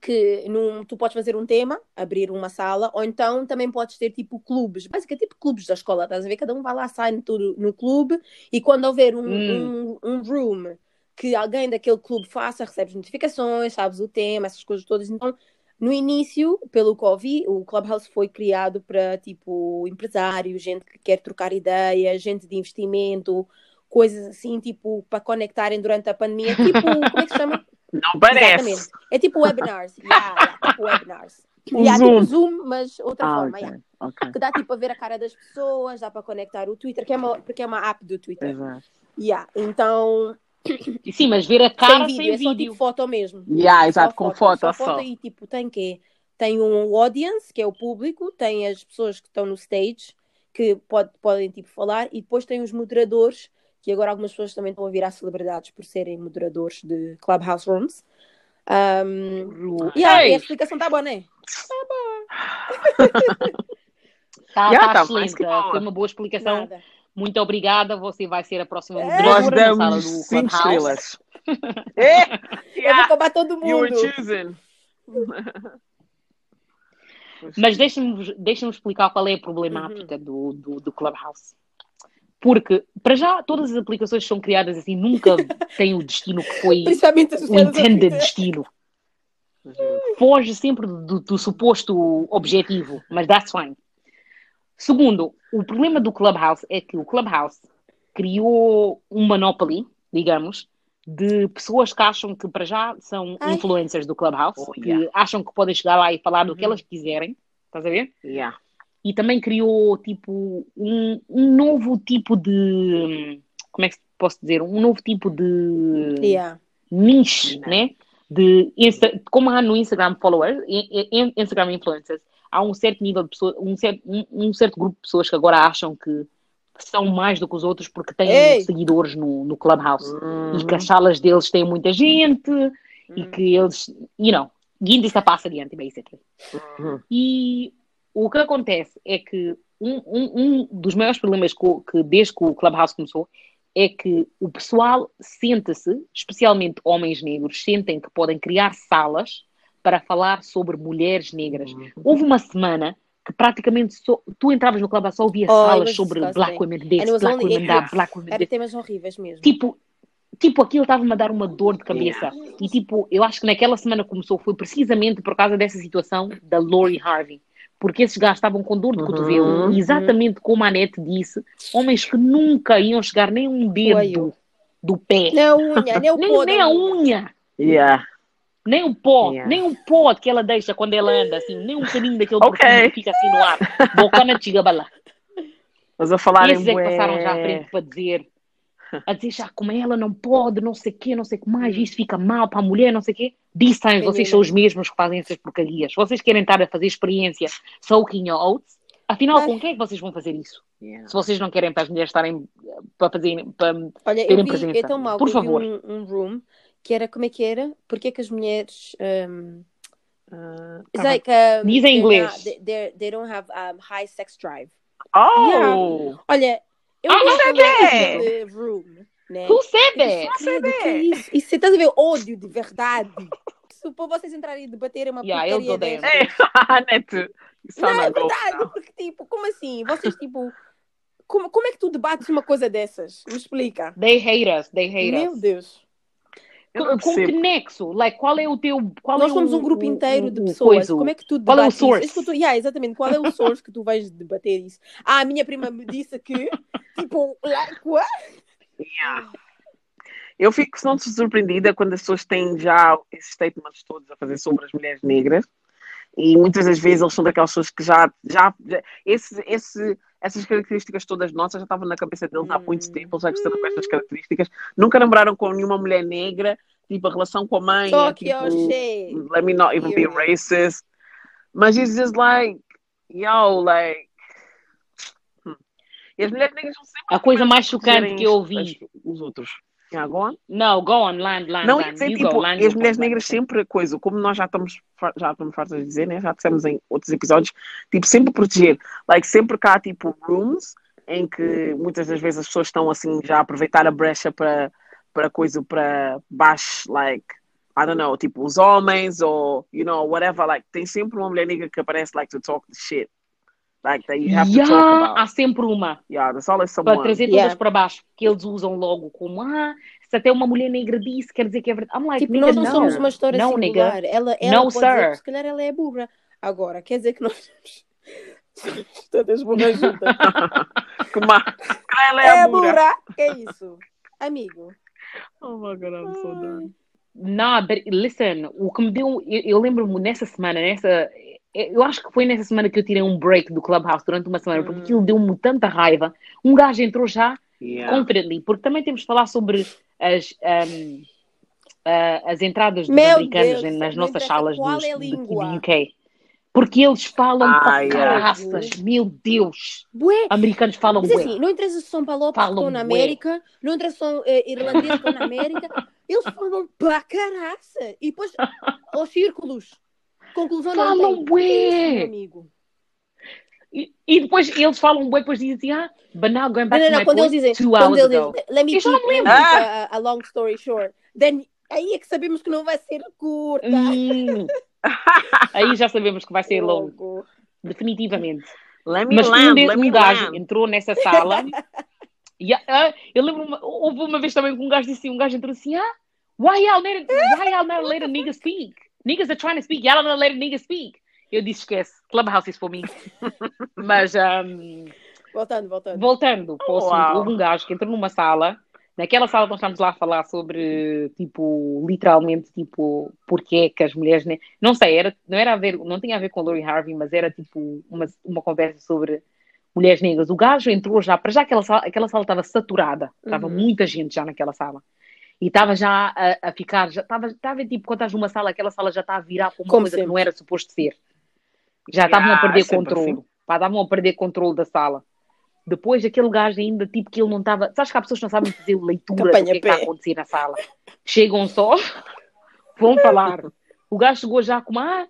que num, tu podes fazer um tema, abrir uma sala, ou então também podes ter tipo clubes, basicamente tipo clubes da escola, estás a ver? Cada um vai lá, sai no, no clube e quando houver um, Hum. um, um room que alguém daquele clube faça, recebes notificações, sabes o tema, essas coisas todas. Então, no início, pelo que ouvi, o Clubhouse foi criado para tipo empresários, gente que quer trocar ideias, gente de investimento, coisas assim, tipo, para conectarem durante a pandemia. Tipo, como é que se chama? Não parece. Exatamente. É tipo webinars. Yeah, yeah, tipo webinars. Um Yeah, Zoom. tipo Zoom, mas outra Ah, forma. ok. yeah. Ok. Que dá tipo a ver a cara das pessoas, dá para conectar o Twitter, que é uma, porque é uma app do Twitter. Exato. Yeah. Então, Sim, mas ver a cara sem sem vídeo, é só vídeo. tipo foto mesmo. Yeah, exato, Só com foto só. só. foto e tipo, tem que tem um audience, que é o público, tem as pessoas que estão no stage, que pode, podem tipo falar, e depois tem os moderadores, que agora algumas pessoas também estão a virar celebridades por serem moderadores de Clubhouse Rooms. Um, yeah, Ei. e a explicação está boa, não é? Tá, Yeah, tá tá excelente. boa. Foi uma boa explicação. Nada. Muito obrigada. Você vai ser a próxima É. Nós moderadora na sala damos do 5 Clubhouse. estrelas. é? Eu vou acabar todo You were mundo. choosing. Mas deixa-me deixa explicar qual é a problemática do, do, do Clubhouse. Porque, para já, todas as aplicações que são criadas assim nunca têm o destino que foi o intended Twitter. destino. Foge sempre do, do suposto objetivo, mas that's fine. Segundo, o problema do Clubhouse é que o Clubhouse criou um monopoly, digamos, de pessoas que acham que para já são Ai. influencers do Clubhouse, Oh, que yeah. acham que podem chegar lá e falar do que Uhum. elas quiserem, estás a ver? Yeah. E também criou tipo um, um novo tipo de como é que posso dizer? Um novo tipo de Yeah. niche, Não. né? De Insta- como há no Instagram followers, in- in- Instagram influencers, há um certo nível de pessoas, um certo, um, um certo grupo de pessoas que agora acham que são mais do que os outros porque têm Ei! seguidores no, no Clubhouse Uhum. e que as salas deles têm muita gente e Hum. que eles, you know, guinda está passa adiante, basically. Uhum. E o que acontece é que um, um, um dos maiores problemas co- que, desde que o Clubhouse começou é que o pessoal senta-se, especialmente homens negros, sentem que podem criar salas para falar sobre mulheres negras. Uhum. Houve uma semana que praticamente só, tu entravas no Clubhouse só ouvia Oh, salas sobre. Black Women this, Black Women that. Black Women Era temas horríveis mesmo. Tipo, tipo aquilo estava-me a dar uma dor de cabeça. E tipo, eu acho que naquela semana começou foi precisamente por causa dessa situação da Lori Harvey. Porque esses gajos estavam com dor de Uhum, cotovelo, uhum. exatamente como a Anete disse, homens que nunca iam chegar nem um dedo Foi. do pé, Nem a unha, nem o nem, pó nem a unha. unha, Yeah. Nem o pó, Yeah. nem o pó que ela deixa quando ela anda, assim, nem um bocadinho daquele Ok. perfume que fica assim no ar. Bocana chigabala. Mas a falar Esses em é que passaram já à frente para dizer, a dizer já como ela não pode, não sei o quê, não sei o que mais, isso fica mal para a mulher, não sei o quê. Times, vocês Menina. são os mesmos que fazem essas porcarias. Vocês querem estar a fazer experiência soaking your oats, Afinal, Ai. com quem é que vocês vão fazer isso? Yeah. Se vocês não querem para as mulheres estarem para fazerem. Para... Olha, eu terem vi, presença. é tão mal, Por favor. um, um room que era, como é que era? Porque é que as mulheres... Um, Ah, tá like, um, Diz em inglês. not- they, they don't have um, high sex drive. Oh! Olha, eu Ah, não é? aquele room, né? Who said that? É isso? Isso, você estás a ver ódio de verdade. Se para vocês entrarem e debaterem uma Yeah, eu porcaria. É, Neto. Isso Não, não é é bom. verdade, porque tipo, como assim? Vocês tipo, como, como é que tu debates uma coisa dessas? Me explica. They hate us, they hate Meu us. Deus. Eu Com, que nexo? Like, qual é o teu. Qual Nós é somos o- um grupo o- inteiro o- de pessoas. coisa? Como é que tu Qual é o debates source? Isso tô- Yeah, exatamente. Qual é o source que tu vais debater isso? Ah, a minha prima me disse que, tipo, like, what? Yeah. Eu fico não surpreendida quando as pessoas têm já esses statements todos a fazer sobre as mulheres negras e muitas das vezes eles são daquelas pessoas que já, já, já esse, esse, essas características todas nossas já estavam na cabeça deles há muito tempo, eles já cresceram com estas características, nunca namoraram com nenhuma mulher negra, tipo a relação com a mãe, é, tipo, let me not even be You're racist. Mas it's just like, yo, like. hmm. E as mulheres negras são sempre A coisa mais chocante que eu ouvi. os outros. Yeah, go on. Não, go on, land, land, Não, land. dizer, tipo, go, land e as mulheres negras sempre, coisa, como nós já estamos, já estamos fartos de dizer, né? Já dissemos em outros episódios, tipo, sempre proteger. Like, sempre cá, tipo, rooms em que muitas das vezes as pessoas estão, assim, já a aproveitar a brecha para, para coisa, para baixo, like, I don't know, tipo, os homens ou, you know, whatever, like, tem sempre uma mulher negra que aparece, like, to talk the shit. Like, you have to talk Yeah, about. há sempre uma. Yeah, there's always Para someone. trazer Yeah. todas para baixo. Que eles usam logo como, ah, se até uma mulher negra disse, quer dizer que é verdade. I'm like, Tipo, nigga, nós não no. somos uma história nigga. singular. Ela, ela No, pode dizer sir. que se calhar ela é burra. Agora, quer dizer que nós somos todas burras juntas. Ela é, É a burra. burra. É isso. Amigo. Oh my God, I'm so done. Nah, but listen, o que me deu. Eu, eu lembro-me nessa semana, nessa. Eu acho que foi nessa semana que eu tirei um break do Clubhouse durante uma semana, porque aquilo deu-me tanta raiva. Um gajo entrou já Yeah. confidently, porque também temos de falar sobre as, um, ah, as entradas dos Meu americanos Deus, nas nossas salas dos, é língua. do UK. Porque eles falam Ah, para yeah. caraças, meu Deus. Bué. Americanos falam Mas bué. assim, não interessa se são palopes que estão na bué. América, não interessa se são eh, irlandeses que estão na América, eles falam para caraça. E depois, aos círculos. Conclusão não Falam tem. bué. Amigo. E, e depois eles falam bué, depois dizem, ah, but now going Não, back não, to não, my quando eles dizem, two quando hours eles ago. dizem, let me Eu já keep, lembro. keep a, a long story short. Then, aí é que sabemos que não vai ser curta. Hum. Aí já sabemos que vai ser longo, definitivamente. Let me Mas um, let um me gajo entrou nessa sala. e, ah, eu lembro, uma, houve uma vez também que um gajo disse, um gajo entrou assim, ah, why y'all let, why not let a nigga speak? Niggas are trying to speak, y'all not let a nigga speak. Eu disse, esquece, Clubhouse is for me. Mas, um, Voltando, voltando. voltando para o assunto, Uau. houve um gajo que entrou numa sala, naquela sala nós estamos lá a falar sobre, tipo, literalmente, tipo, porque é que as mulheres, ne- não sei, era, não era a ver, não tinha a ver com Lori Harvey, mas era tipo uma, uma conversa sobre mulheres negras. O gajo entrou já, para já aquela sala, aquela sala estava saturada, estava Uhum. muita gente já naquela sala. E estava já a, a ficar, já estava, estava tipo, quando estás numa sala, aquela sala já está a virar para uma Como coisa que sempre. não era suposto ser. Já estavam a Yeah, perder é controle. assim. Estavam a perder controle da sala. Depois aquele gajo ainda, tipo, que ele não estava. Sabes que há pessoas que não sabem fazer leitura do que, é que está a acontecer na sala. Chegam só, vão falar. O gajo chegou já com ah,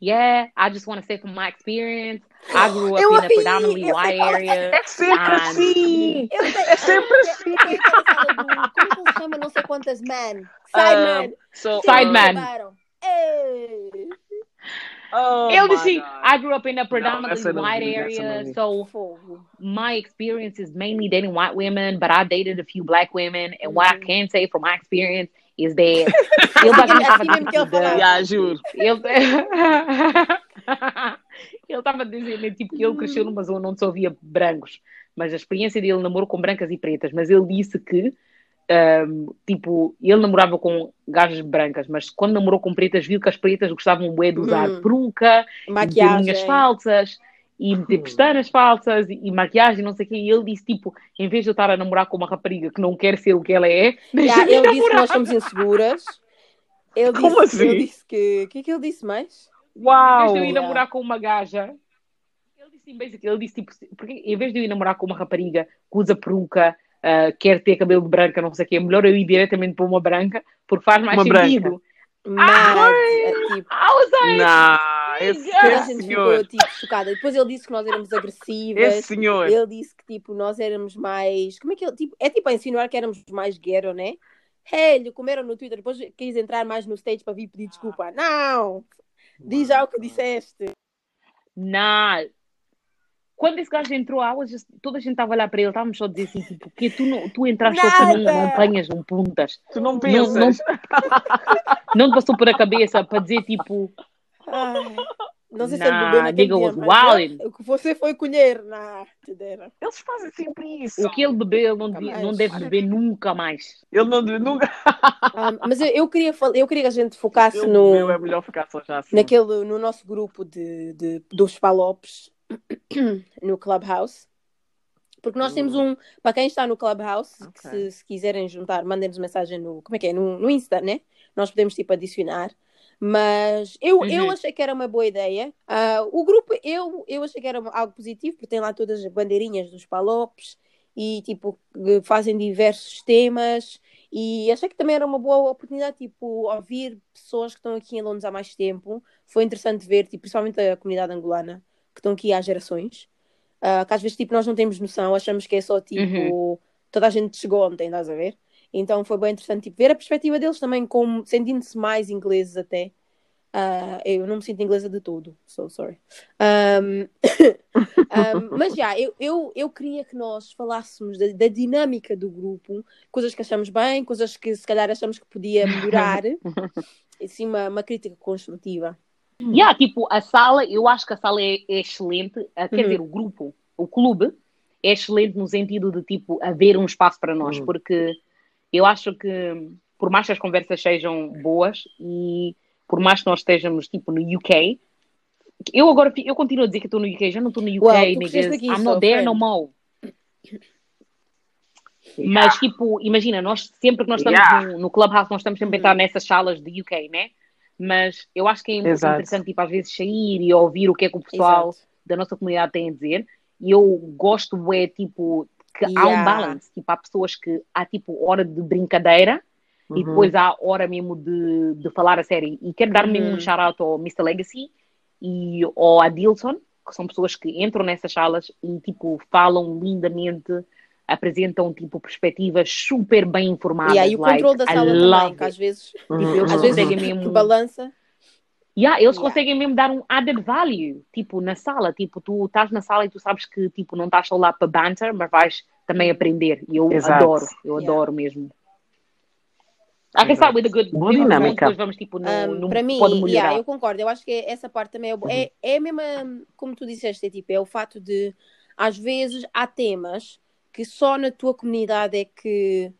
yeah, I just want to say from my experience, I grew up in a predominantly eu white sei area. É sempre assim. Eu sei, É sempre eu- assim. eu- eu- eu- eu- Como é que ele chama não sei quantas man? Ah, Sideman. Um, so, um, Sideman. Oh Ele my disse, God. I grew up in a predominantly eu não white vi, essa eu não area, so my experience is mainly dating white women, but I dated a few black women, and what I can say from my experience is that ele basicamente Assim estava mesmo que ele tipo de- falava. Yeah, juro. Ele ele estava a dizer tipo, que ele cresceu numa zona onde só havia brancos, mas a experiência dele namorou com brancas e pretas. Mas ele disse que, ahm, tipo, ele namorava com gajas brancas, mas quando namorou com pretas, viu que as pretas gostavam bué de usar Hum. peruca, e Maquiagem. falsas. E meter Hum. pestanas falsas e, e maquiagem, não sei o quê. E ele disse, tipo, em vez de eu estar a namorar com uma rapariga que não quer ser o que ela é, Yeah, deixa-me ele disse que namorar. nós somos inseguras. Ele disse, Como assim? Ele disse que. O que é que ele disse mais? Em vez Uau. de eu ir namorar com uma gaja, ele disse Sim, basically, ele disse tipo, porque em vez de eu ir namorar com uma rapariga que usa peruca, uh, quer ter cabelo branca, não sei o quê, é melhor eu ir diretamente para uma branca, porque faz mais Uma sentido. branca. Mas, é, tipo, I was like, Não, esse, toda a esse gente senhor. ficou tipo chocada. Depois ele disse que nós éramos agressivas. Esse senhor. Ele disse que tipo, nós éramos mais. Como é que ele. Tipo, é tipo a insinuar que éramos mais ghetto, né? Hey, comeram no Twitter, depois quis entrar mais no stage para vir pedir desculpa. Não! Diz já o que disseste. Nah. Quando esse gajo entrou, was just- toda a gente estava a olhar para ele, estávamos só a dizer assim, tipo, que tu, não, tu entraste só tu não, não apanhas, não puntas. Tu não Não, pensas. não, não te passou por a cabeça para dizer tipo, Ai, não sei se Nah, wildin'. eu- o que você foi colher na te dera. Eles fazem sempre isso. o que ele bebeu, ele não, mais. não deve beber nunca mais. Ele não nunca. Ah, mas eu, eu queria fal- eu queria que a gente focasse Ele no, bebeu, é melhor ficar só já assim. naquele, no nosso grupo de, de- dos Palopes no Clubhouse. Porque nós temos um, para quem está no Clubhouse, que Ok. se, se quiserem juntar, mandem-nos mensagem no, como é que é? No, no Insta, né? Nós podemos tipo adicionar. Mas eu, eu Uhum. achei que era uma boa ideia. Ah, o grupo, eu, eu achei que era algo positivo, porque tem lá todas as bandeirinhas dos Palopes e tipo, fazem diversos temas. E achei que também era uma boa oportunidade, tipo, ouvir pessoas que estão aqui em Londres há mais tempo. Foi interessante ver, tipo, principalmente a comunidade angolana, que estão aqui há gerações. Ah, que às vezes, tipo, nós não temos noção, achamos que é só, tipo, toda a gente chegou ontem, estás a ver? Então foi bem interessante, tipo, ver a perspectiva deles também, como sentindo-se mais ingleses até. Ah, eu não me sinto inglesa de todo, so sorry. Um, um, mas já, eu, eu, eu queria que nós falássemos da, da dinâmica do grupo, coisas que achamos bem, coisas que se calhar achamos que podia melhorar, assim, uma, uma crítica construtiva. Yeah, tipo, a sala, eu acho que a sala é, é excelente, ah, quer Uhum. dizer, o grupo, o clube, é excelente no sentido de, tipo, haver um espaço para nós, Uhum. porque eu acho que, por mais que as conversas sejam boas e por mais que nós estejamos, tipo, no UK, eu agora, eu continuo a dizer que estou no UK, já não estou no UK, Well, niggas, aqui, I'm so, not there no more. Mas, tipo, imagina, nós sempre que nós estamos Yeah. no, no Clubhouse, nós estamos sempre a Uhum. entrar nessas salas de UK, né? Mas eu acho que é Exato. interessante, tipo, às vezes sair e ouvir o que é que o pessoal Exato. da nossa comunidade tem a dizer. E eu gosto, é, tipo, que há um Yeah. balance. Tipo, há pessoas que há, tipo, hora de brincadeira e Uhum. depois há hora mesmo de, de falar a sério. E quero dar mesmo Uhum. um shout-out ao Mr. Legacy e ao Adilson, que são pessoas que entram nessas salas e, tipo, falam lindamente, apresentam, tipo, perspectivas super bem informadas. E aí o like, controle da sala também, que às vezes, Uhum. Eles às vezes que mesmo... balança. Yeah, eles Yeah. conseguem mesmo dar um added value, tipo, na sala. Tipo, tu estás na sala e tu sabes que, tipo, não estás só lá para banter, mas vais também aprender. E eu Exato. adoro, eu Yeah. adoro mesmo. I can start with a good Boa dinâmica. Depois vamos, tipo, no, Um, no para mim, pode melhorar. yeah, eu concordo. Eu acho que essa parte também é, bo- é, é a mesma, como tu disseste, é, tipo, é o fato de, às vezes, há temas que só na tua comunidade é que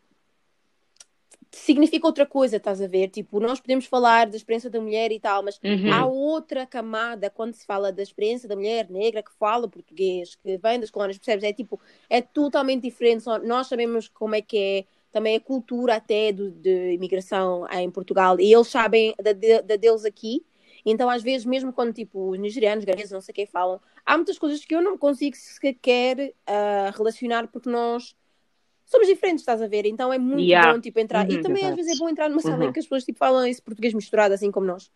significa outra coisa, estás a ver? Tipo, nós podemos falar da experiência da mulher e tal, mas Uhum. há outra camada quando se fala da experiência da mulher negra que fala português, que vem das colónias, percebes? É tipo, é totalmente diferente. Nós sabemos como é que é também a cultura até do, de imigração em Portugal e eles sabem da, de- da deles aqui. Então, às vezes, mesmo quando tipo os nigerianos, ganeses, não sei quem falam, há muitas coisas que eu não consigo sequer ah, relacionar porque nós somos diferentes, estás a ver? Então é muito Yeah. bom tipo entrar. e Uhum, também às vezes é bom entrar numa sala Uhum. em que as pessoas tipo, falam esse português misturado, assim como nós.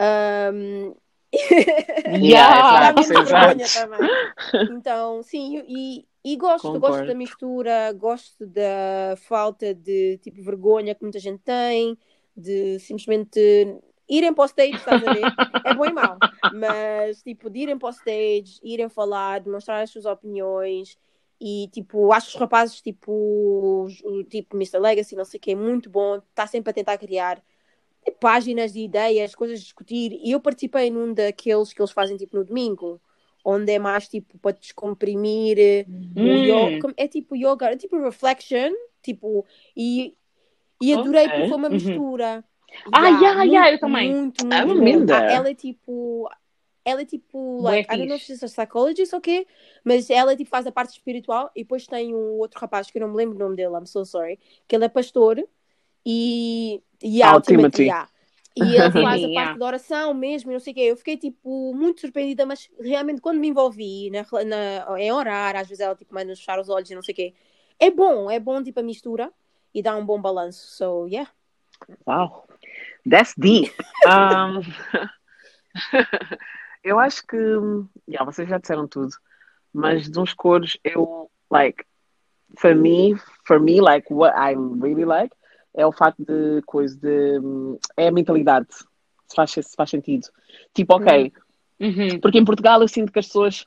Ahm, Yeah, vergonha também. Então, sim, e, e gosto, Concordo. gosto da mistura, gosto da falta de tipo vergonha que muita gente tem, de simplesmente irem para o stage, estás a ver? É bom e mau, mas tipo, de irem para o stage, irem falar, demonstrar as suas opiniões. E tipo, acho que os rapazes, tipo, o tipo Mr. Legacy, não sei o que, é muito bom, está sempre a tentar criar páginas de ideias, coisas a discutir. E eu participei num daqueles que eles fazem tipo no domingo, onde é mais tipo para descomprimir eh, o Hum. yoga. É tipo yoga, é tipo reflection, tipo, e, e adorei Ok. porque foi uma Uhum. mistura. Ah, yeah, muito, yeah, eu também. Muito, muito, Ah, muito. Ah, Ela é tipo. Ela é tipo, like, I don't know if she's a psychologist ou quê, mas ela tipo faz a parte espiritual e depois tem um outro rapaz que eu não me lembro o nome dele, I'm so sorry, que ele é pastor e, e Ah, o Timothy, Timothy. yeah. E ele faz a Yeah. parte da oração mesmo, não sei o quê. Eu fiquei, tipo, muito surpreendida, mas realmente quando me envolvi na, na, em orar, às vezes ela, tipo, manda-nos fechar os olhos e não sei o quê. É bom, é bom, tipo, a mistura e dá um bom balanço. So, yeah. Wow, that's deep. Um, eu acho que, yeah, vocês já disseram tudo, mas de uns cores eu, like, for me, for me, like, what I really like é o facto de coisa de, hum, é a mentalidade, se faz, se faz sentido. Tipo, ok, Uhum. porque em Portugal eu sinto que as pessoas,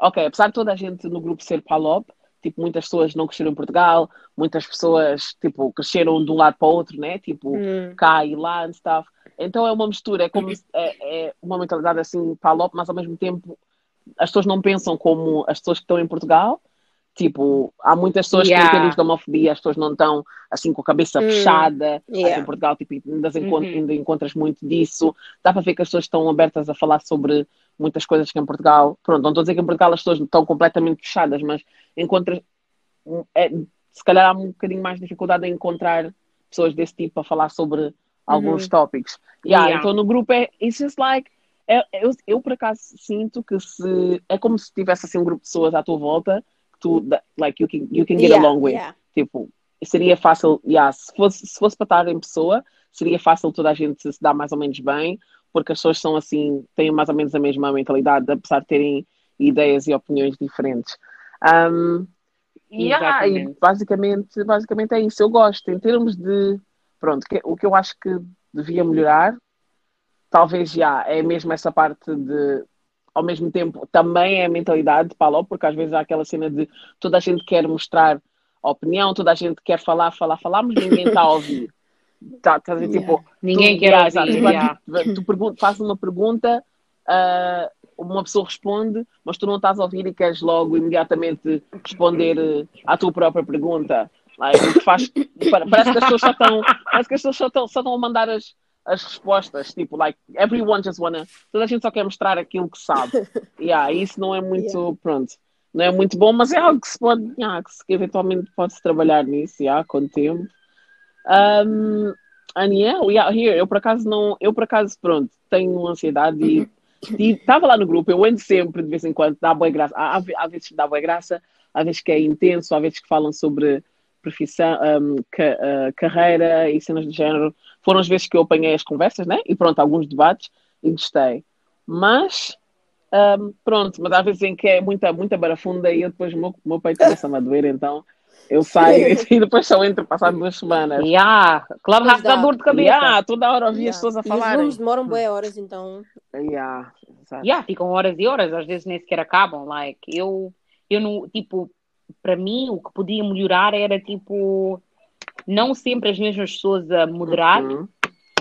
ok, apesar de toda a gente no grupo ser palop, tipo, muitas pessoas não cresceram em Portugal, muitas pessoas, tipo, cresceram de um lado para o outro, né? Tipo, Hum. cá e lá and stuff. Então é uma mistura, é como se- é, é uma mentalidade assim palop, mas ao mesmo tempo as pessoas não pensam como as pessoas que estão em Portugal. Tipo, há muitas pessoas Yeah. que entendem de homofobia, as pessoas não estão assim com a cabeça Hum. fechada. Yeah. Aqui em Portugal, tipo, ainda, encont- Uhum. ainda encontras muito disso. Dá para ver que as pessoas estão abertas a falar sobre muitas coisas que em Portugal. Pronto, não estou a dizer que em Portugal as pessoas estão completamente fechadas, mas encontras. é, se calhar há um bocadinho mais dificuldade em encontrar pessoas desse tipo a falar sobre alguns tópicos. Yeah, Yeah. Então no grupo é. It's just like. é- eu, eu por acaso sinto que se. É como se tivesse assim um grupo de pessoas à tua volta que tu. Like you can, you can get Yeah, along with. Tipo, seria fácil, yeah, se, fosse, se fosse para estar em pessoa, seria fácil toda a gente se dar mais ou menos bem, porque as pessoas são assim, têm mais ou menos a mesma mentalidade, apesar de terem ideias e opiniões diferentes. Um, yeah, e basicamente, basicamente é isso. Eu gosto, em termos de. Pronto, que- o que eu acho que devia melhorar, talvez já é mesmo essa parte de. Ao mesmo tempo, também é a mentalidade de Palop, porque às vezes há aquela cena de toda a gente quer mostrar a opinião, toda a gente quer falar, falar, falar, mas ninguém está a ouvir. Tá, tá Yeah. tipo, Ninguém tu, quer yeah, ouvir, yeah. tu, tu pergun- fazes uma pergunta, ah, uma pessoa responde, mas tu não estás a ouvir e queres logo imediatamente responder eh, à tua própria pergunta. O que faz, pa- parece que as pessoas só estão, parece que as pessoas só estão, só estão a mandar as, as respostas, tipo, like, everyone just wanna, toda a gente só quer mostrar aquilo que sabe. Yeah, isso não é muito, pronto, não é muito bom, mas é algo que se pode, yeah, que, se, que eventualmente pode-se trabalhar nisso, yeah, com o tempo. Um, and yeah, yeah, here, eu por acaso não, eu por acaso, pronto, tenho ansiedade e e estava lá no grupo, eu entro sempre de vez em quando, dá boa graça, há, há há vezes que dá boa graça, há vezes que é intenso, há vezes que falam sobre profissão, um, ca- uh, carreira e cenas do género. Foram as vezes que eu apanhei as conversas, né? E pronto, alguns debates e gostei. Mas um, pronto, mas há vezes em que é muita, muita barafunda e eu depois o meu, meu peito começa-me a doer, então eu saio e depois só entro passado duas semanas. Yeah. Clubhouse Pois dá. dor de cabeça. Yeah, toda hora ouvi Yeah. as pessoas a E os rooms demoram boas horas, então. Yeah, exato. Yeah, ficam horas e horas, às vezes nem sequer acabam. Like, eu, eu não, tipo, para mim o que podia melhorar era tipo não sempre as mesmas pessoas a moderar, Uhum.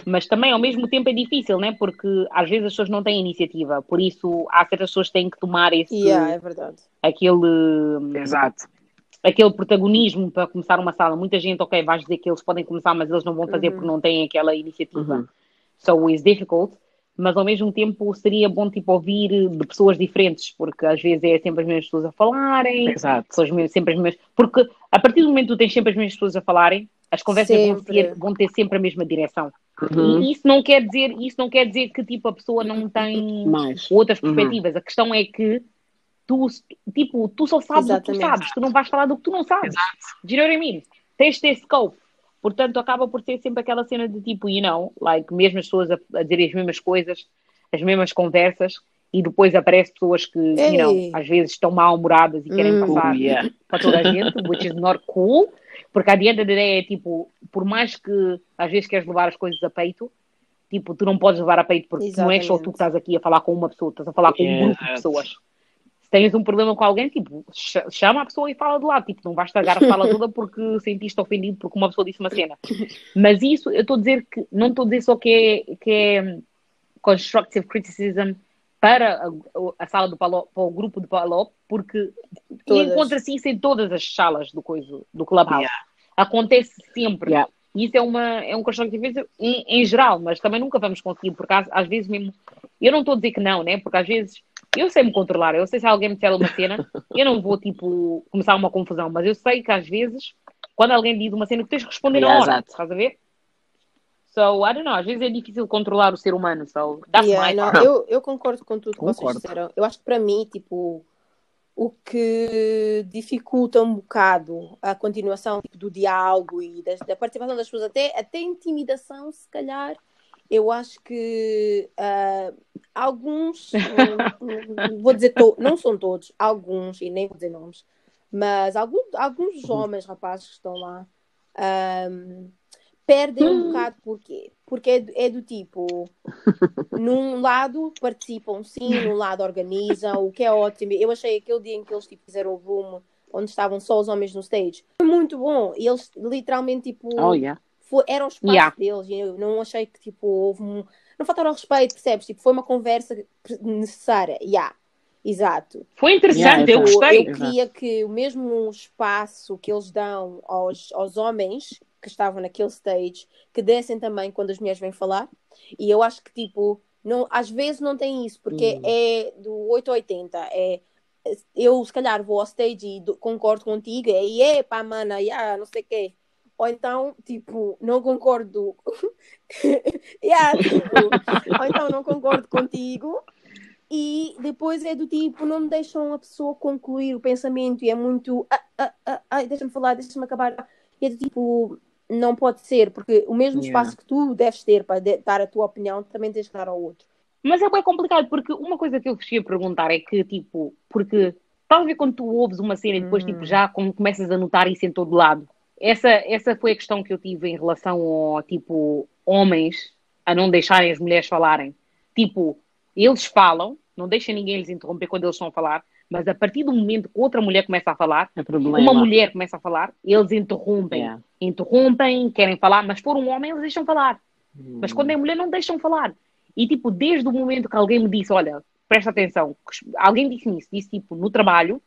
mas também ao mesmo tempo é difícil, né? Porque às vezes as pessoas não têm iniciativa, por isso há certas pessoas que têm que tomar esse Yeah, é verdade. aquele Exato. aquele protagonismo para começar uma sala. Muita gente, ok, vais dizer que eles podem começar, mas eles não vão fazer Uhum. porque não têm aquela iniciativa. Uhum. So it's difficult. Mas ao mesmo tempo seria bom tipo ouvir de pessoas diferentes, porque às vezes é sempre as mesmas pessoas a falarem, Exato. pessoas sempre as mesmas. Porque a partir do momento que tu tens sempre as mesmas pessoas a falarem, as conversas vão ter, vão ter sempre a mesma direção. Uhum. E isso não quer dizer, isso não quer dizer que tipo a pessoa não tem Mais. outras Uhum. perspectivas. A questão é que tu, tipo, tu só sabes o que tu Exatamente. sabes, tu não vais falar do que tu não sabes. Do you know what I mean? Tens de ter scope. Portanto, acaba por ser sempre aquela cena de tipo, you know, like, mesmo as pessoas a, a dizerem as mesmas coisas, as mesmas conversas, e depois aparecem pessoas que, you know, Ei. às vezes estão mal-humoradas e querem Hum. passar yeah. para toda a gente, which is not cool, porque a diante da ideia é tipo, por mais que às vezes queres levar as coisas a peito, tipo, tu não podes levar a peito porque não é só tu que estás aqui a falar com uma pessoa, estás a falar com um Yeah, grupo de pessoas. Tens um problema com alguém, tipo, ch- chama a pessoa e fala de lá, tipo, não vais estragar a fala toda porque sentiste ofendido porque uma pessoa disse uma cena. Mas isso, eu estou a dizer que, não estou a dizer só que é, que é constructive criticism para a, a sala do Palop, para o grupo do Palop, porque encontra-se isso em todas as salas do, coisa, do Clubhouse. Acontece sempre. Yeah. Isso é, uma, é um constructivismo em, em geral, mas também nunca vamos conseguir, porque às, às vezes mesmo. Eu não estou a dizer que não, né? Porque às vezes eu sei me controlar. Eu sei se alguém me disser uma cena, eu não vou, tipo, começar uma confusão, mas eu sei que às vezes, quando alguém diz uma cena, que tens de responder na Yeah, hora. exato. Estás a ver? So, I don't know, às vezes é difícil controlar o ser humano, so that's Yeah, my não, eu, eu concordo com tudo que vocês Concordo. disseram. Eu acho que para mim, tipo, o que dificulta um bocado a continuação tipo, do diálogo e da, da participação das pessoas, até, até intimidação, se calhar, eu acho que ah, alguns, hum, hum, vou dizer, to- não são todos, alguns, e nem vou dizer nomes, mas alguns, alguns homens, rapazes que estão lá, ahm, perdem um bocado porquê? Porque é, do- é do tipo, num lado participam sim, num lado organizam, o que é ótimo. Eu achei aquele dia em que eles tipo, fizeram o room onde estavam só os homens no stage, foi muito bom. E eles literalmente tipo Oh, yeah. Foi, era o espaço Yeah. deles e eu não achei que tipo houve um, não faltaram ao respeito, percebes? Tipo, foi uma conversa necessária. Yeah. Exato. Foi interessante, Yeah, eu gostei. Eu queria que o mesmo espaço que eles dão aos, aos homens que estavam naquele stage, que dessem também quando as mulheres vêm falar. E eu acho que, tipo, não, às vezes não tem isso, porque Hum. é do 8 a 80. É, eu, se calhar, vou ao stage e do- concordo contigo, é, e é, pá, mana, yeah, não sei o quê. Ou então, tipo, não concordo. yeah, tipo, ou então não concordo contigo. E depois é do tipo, não me deixam a pessoa concluir o pensamento e é muito. Ah, ah, ah, deixa-me falar, deixa-me acabar. E é do tipo, não pode ser, porque o mesmo Yeah. espaço que tu deves ter para de- dar a tua opinião, também tens que dar ao outro. Mas é bem complicado, porque uma coisa que eu vos ia perguntar é que, tipo, porque estás a ver quando tu ouves uma cena e depois, Hum. tipo, já começas a notar isso em todo lado. Essa, essa foi a questão que eu tive em relação ao, tipo, homens a não deixarem as mulheres falarem. Tipo, eles falam, não deixam ninguém lhes interromper quando eles estão a falar, mas a partir do momento que outra mulher começa a falar, É uma mulher começa a falar, eles interrompem. Yeah. Interrompem, querem falar, mas se for um homem, eles deixam falar. Mas quando é mulher, não deixam falar. E, tipo, desde o momento que alguém me disse, olha, presta atenção, alguém disse-me isso, disse, tipo, no trabalho,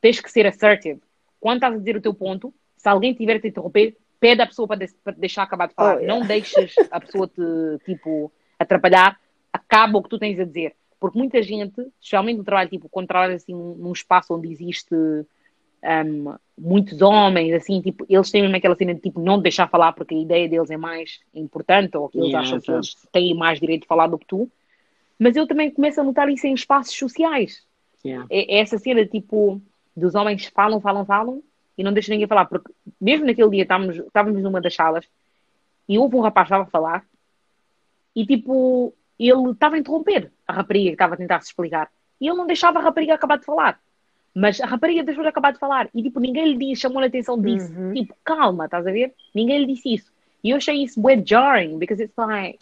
tens que ser assertive. Quando estás a dizer o teu ponto, se alguém tiver a te interromper, pede à pessoa para, de- para deixar acabar de falar. Oh, yeah. Não deixes a pessoa te, tipo, atrapalhar, acaba o que tu tens a dizer. Porque muita gente, especialmente no trabalho, tipo, quando trabalhas assim num espaço onde existe um, muitos homens, assim, tipo, eles têm mesmo aquela cena de tipo, não deixar falar porque a ideia deles é mais importante ou que eles Yeah, acham que eles têm mais direito de falar do que tu. Mas eu também começo a notar isso em espaços sociais. Yeah. É, é essa cena, tipo, dos homens falam, falam, falam e não deixam ninguém falar. Porque mesmo naquele dia estávamos, estávamos numa das salas e houve um rapaz que estava a falar e, tipo, ele estava a interromper a rapariga que estava a tentar se explicar. E ele não deixava a rapariga acabar de falar. Mas a rapariga deixou de acabar de falar. E, tipo, ninguém lhe disse, chamou-lhe a atenção disso. Uhum. Tipo, calma, estás a ver? Ninguém lhe disse isso. E eu achei isso bué jarring, because it's like,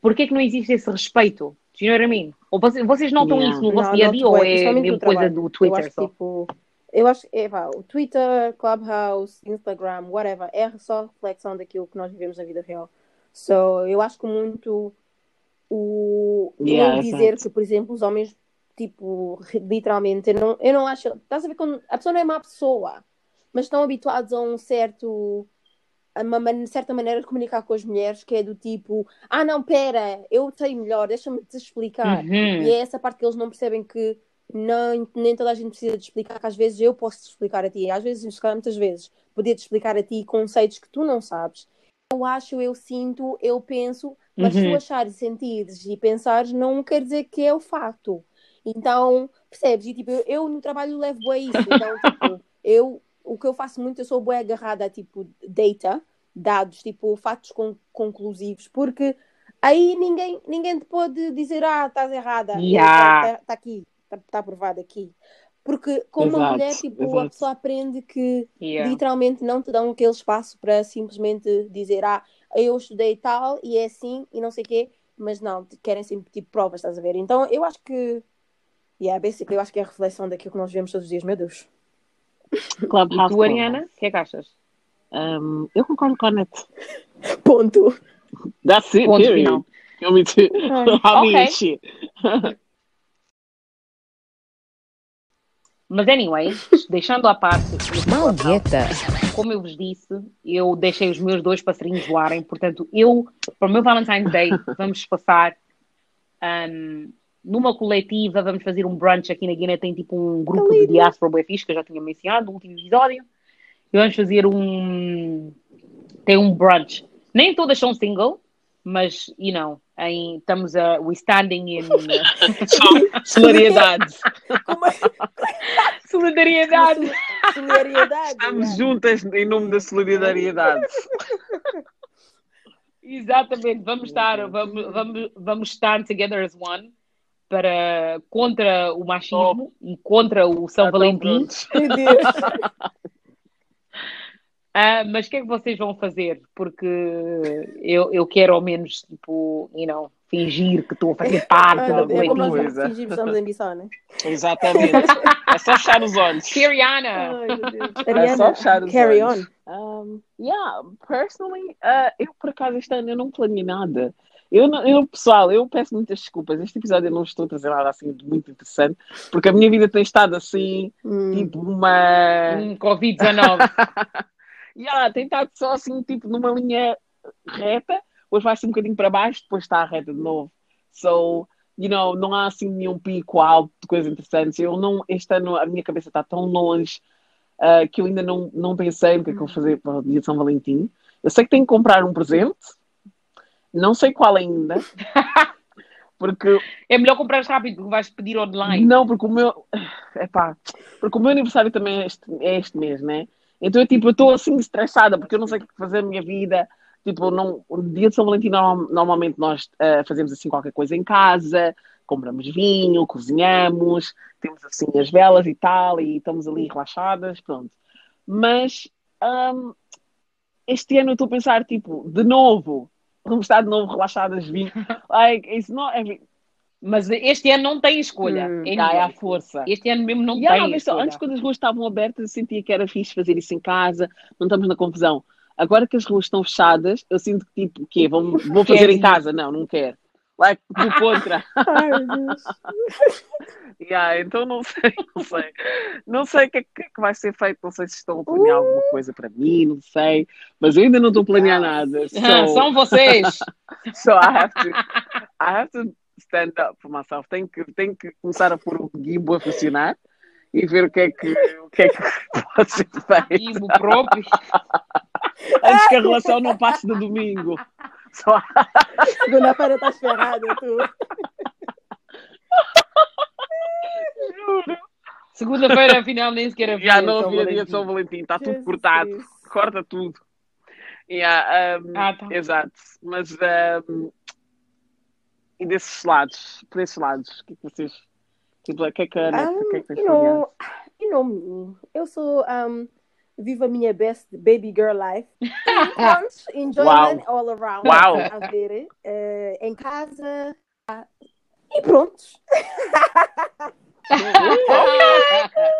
porquê que não existe esse respeito? Do you know what I mean? Ou vocês, vocês notam Yeah. isso no vosso dia a dia ou é mesmo coisa trabalho. do Eu Twitter acho, só? tipo, eu acho que pá, o Twitter, Clubhouse, Instagram, whatever, é só reflexão daquilo que nós vivemos na vida real. So, eu acho que muito o Yeah, dizer que, por exemplo, os homens, tipo, literalmente, eu não, eu não acho. Estás a ver quando a pessoa não é má pessoa, mas estão habituados a um certo. A uma man- certa maneira de comunicar com as mulheres que é do tipo: ah, não, pera, eu sei melhor, deixa-me te explicar. Uhum. E é essa parte que eles não percebem que não, nem toda a gente precisa de explicar, que às vezes eu posso te explicar a ti, às vezes, se calhar, muitas vezes, poder te explicar a ti conceitos que tu não sabes. Eu acho, eu sinto, eu penso, mas Uhum. tu achares, sentires e pensares, não quer dizer que é o facto. Então, percebes? E tipo, eu, eu no trabalho levo bué isso. Então, tipo, eu, o que eu faço muito, eu sou bué agarrada a tipo data, dados, tipo, fatos con- conclusivos, porque aí ninguém, ninguém te pode dizer, ah, estás errada, Yeah. está aqui, está tá aprovado aqui. Porque como uma Exato, mulher, tipo, a exato. pessoa aprende que Yeah. literalmente não te dão aquele espaço para simplesmente dizer, ah, eu estudei tal e é assim e não sei o quê, mas não, querem sempre tipo provas, estás a ver? Então eu acho que, yeah, basically, eu acho que é a reflexão daquilo que nós vemos todos os dias, meu Deus. E Clubhouse. tu, Ariana, o que é que achas? Um, eu concordo com a Net. Ponto. That's it, Ponto period. final. You want me to? Okay. Mas, anyway, deixando à parte. Malgueta. Como eu vos disse, eu deixei os meus dois passarinhos voarem. Portanto, eu, para o meu Valentine's Day, vamos passar um, numa coletiva. Vamos fazer um brunch aqui na Guiné. Tem tipo um grupo de diáspora fixe, que eu já tinha mencionado no último episódio. E vamos fazer um. Tem um brunch Nem todas são single, mas, you know, em, estamos a. We standing in. uh, Solidariedade. Como é- solidariedade. Solidariedade. Estamos juntas em nome da solidariedade. Exatamente, vamos estar, vamos, vamos, vamos estar together as one para contra o machismo e contra o São Valentim. Meu Deus. Ah, mas o que é que vocês vão fazer? Porque eu, eu quero ao menos, tipo, you know, fingir que estou a fazer parte da é coisa. fingimos que estamos em missão, né? Exatamente. É só fechar os olhos. Siriana! Deus. É só fechar os carry olhos. on. Um, yeah, personally, uh, eu por acaso este ano eu não planeei nada. Eu, não- eu, pessoal, eu peço muitas desculpas. Este episódio eu não estou a trazer nada assim de muito interessante, porque a minha vida tem estado assim, Hum. tipo uma. Um Covid-19. Yeah, tem estado só assim, tipo numa linha reta, depois vai-se um bocadinho para baixo, depois está reta de novo. So, you know, não há assim nenhum pico alto de coisas interessantes. Eu não, este ano a minha cabeça está tão longe uh, que eu ainda não, não pensei no que é que eu vou fazer para o dia de São Valentim. Eu sei que tenho que comprar um presente, não sei qual ainda, porque É melhor comprar rápido, porque vais pedir online. não, porque o meu. Epá, porque o meu aniversário também é este, é este mês, né? Então eu tipo, eu estou assim estressada porque eu não sei o que fazer na minha vida. Tipo, não, o dia de São Valentim normal- normalmente nós ah, fazemos assim qualquer coisa em casa, compramos vinho, cozinhamos, temos assim as velas e tal, e estamos ali relaxadas, pronto. Mas ahm, este ano eu estou a pensar, tipo, de novo, vamos estar de novo relaxadas, vinho. Like, it's not every... Mas este ano não tem escolha. Hum. Ah, é à força. Este ano mesmo não Yeah, tem mas escolha. antes, quando as ruas estavam abertas, eu sentia que era fixe fazer isso em casa, não estamos na confusão. Agora que as ruas estão fechadas, eu sinto que, tipo, o quê? Vou, vou fazer em casa? Não, não quero. Like, do contra. Ai, Deus. yeah, então não sei, não sei. Não sei o que, é que- que vai ser feito, não sei se estão a planear alguma coisa para mim, não sei. Mas eu ainda não estou a planear nada. So, São vocês. so I have to, I have to stand up for myself. Tenho que, tenho que começar a pôr o gimbo a funcionar e ver o que é que, o que, é que pode ser feito. Imo próprio. Antes que a relação não passe de domingo. Só Segunda-feira estás ferrada, tu. Segunda-feira, afinal, nem sequer havia. já não havia dia Valentim. de São Valentim, está tudo cortado, corta tudo. Yeah, um, Ah, tá. Exato, mas um, e desses lados, por esses lados, o que é que vocês, tipo, o que é que a Ana, o que é que Um, you know, you know. Eu sou um, vivo a minha best baby girl life. Pronto, enjoyment all around. Uau. A ver, eh, em casa. ah, E pronto.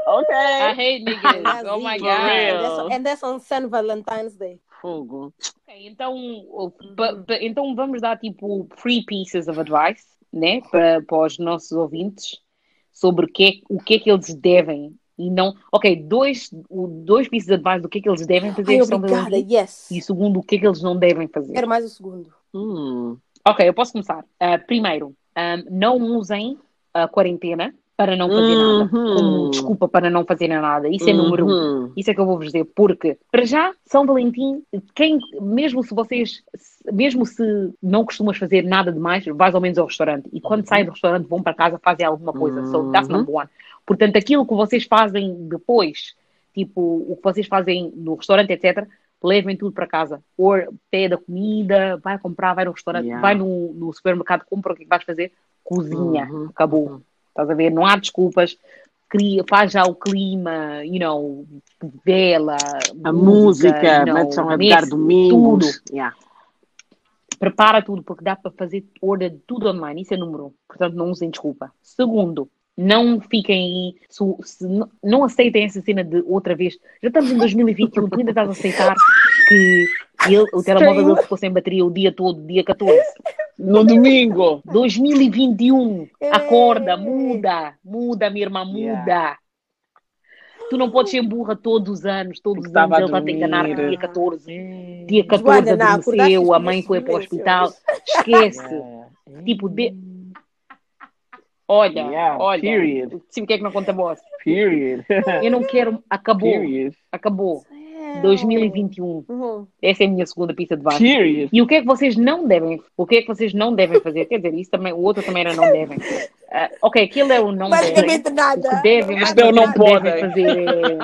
Ok, I hate niggas. Oh my god. And that's, on St. Valentine's Day. fogo. Então, o- pa- então vamos dar tipo free pieces of advice, né, para, para os nossos ouvintes sobre o que, é- o que é que eles devem e não. Ok, dois, o- dois pieces de advice do que é que eles devem fazer Ai, obrigada, yes. e segundo o que é que eles não devem fazer. Quero mais o segundo. Hum, Ok, eu posso começar. Ah, primeiro, ah, não usem a quarentena para não fazer nada. Uhum. Como desculpa para não fazerem nada. Isso é número um. uhum. Isso é que eu vou vos dizer, porque para já, São Valentim, quem, mesmo se vocês, mesmo se não costumas fazer nada demais, vais ao menos ao restaurante. E quando saem do restaurante, vão para casa, fazem alguma coisa. So that's Uhum. number one. Portanto, aquilo que vocês fazem depois, tipo, o que vocês fazem no restaurante, etc., levem tudo para casa. Ou pede a comida, vai comprar, vai no restaurante, Yeah. vai no, no supermercado, compra o que é vais fazer, cozinha. Uhum. Acabou. Estás a ver? Não há desculpas. Cria, faz já o clima, you know, vela, A música, you know, São Edgar Domingos. Yeah. Prepara tudo, porque dá para fazer order de tudo online. Isso é número um. Portanto, não usem desculpa. Segundo, não fiquem aí, se, se não- aceitem essa cena de outra vez. Já estamos em 2021, tu ainda estás a aceitar que ele, o telemóvel ficou sem bateria o dia todo, dia 14. No domingo. 2021, É. acorda, muda, muda, minha irmã, muda. Tu não podes ser burra todos os anos, todos os anos a ele está a te enganar dormir. dia 14. Dia 14 Joana, não, adormeceu, a mãe foi para o hospital. Esquece. Tipo, de... Olha, Yeah, olha, period. sim, o que é que não conta voz? Period. Eu não quero, acabou, Period. acabou. 2021. Uhum. Essa é a minha segunda pista de. Period. E o que é que vocês não devem? O que é que vocês não devem fazer? Quer dizer, isso também, o outro também era não devem. Ah, ok, aquilo é o não devem. Basicamente O nada. que devem, mas é o não o devem podem. fazer é...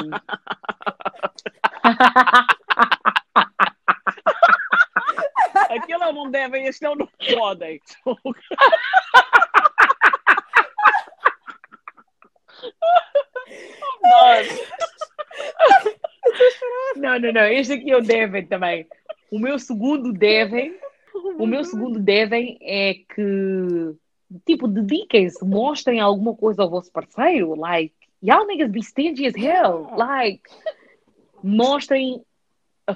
Aquele é o não devem, este é o não podem. Não, não, não. Este aqui é o devem também. O meu segundo devem, o meu segundo devem é que, tipo, dediquem-se, mostrem alguma coisa ao vosso parceiro. Like, y'all niggas be stingy as hell. Like, mostrem,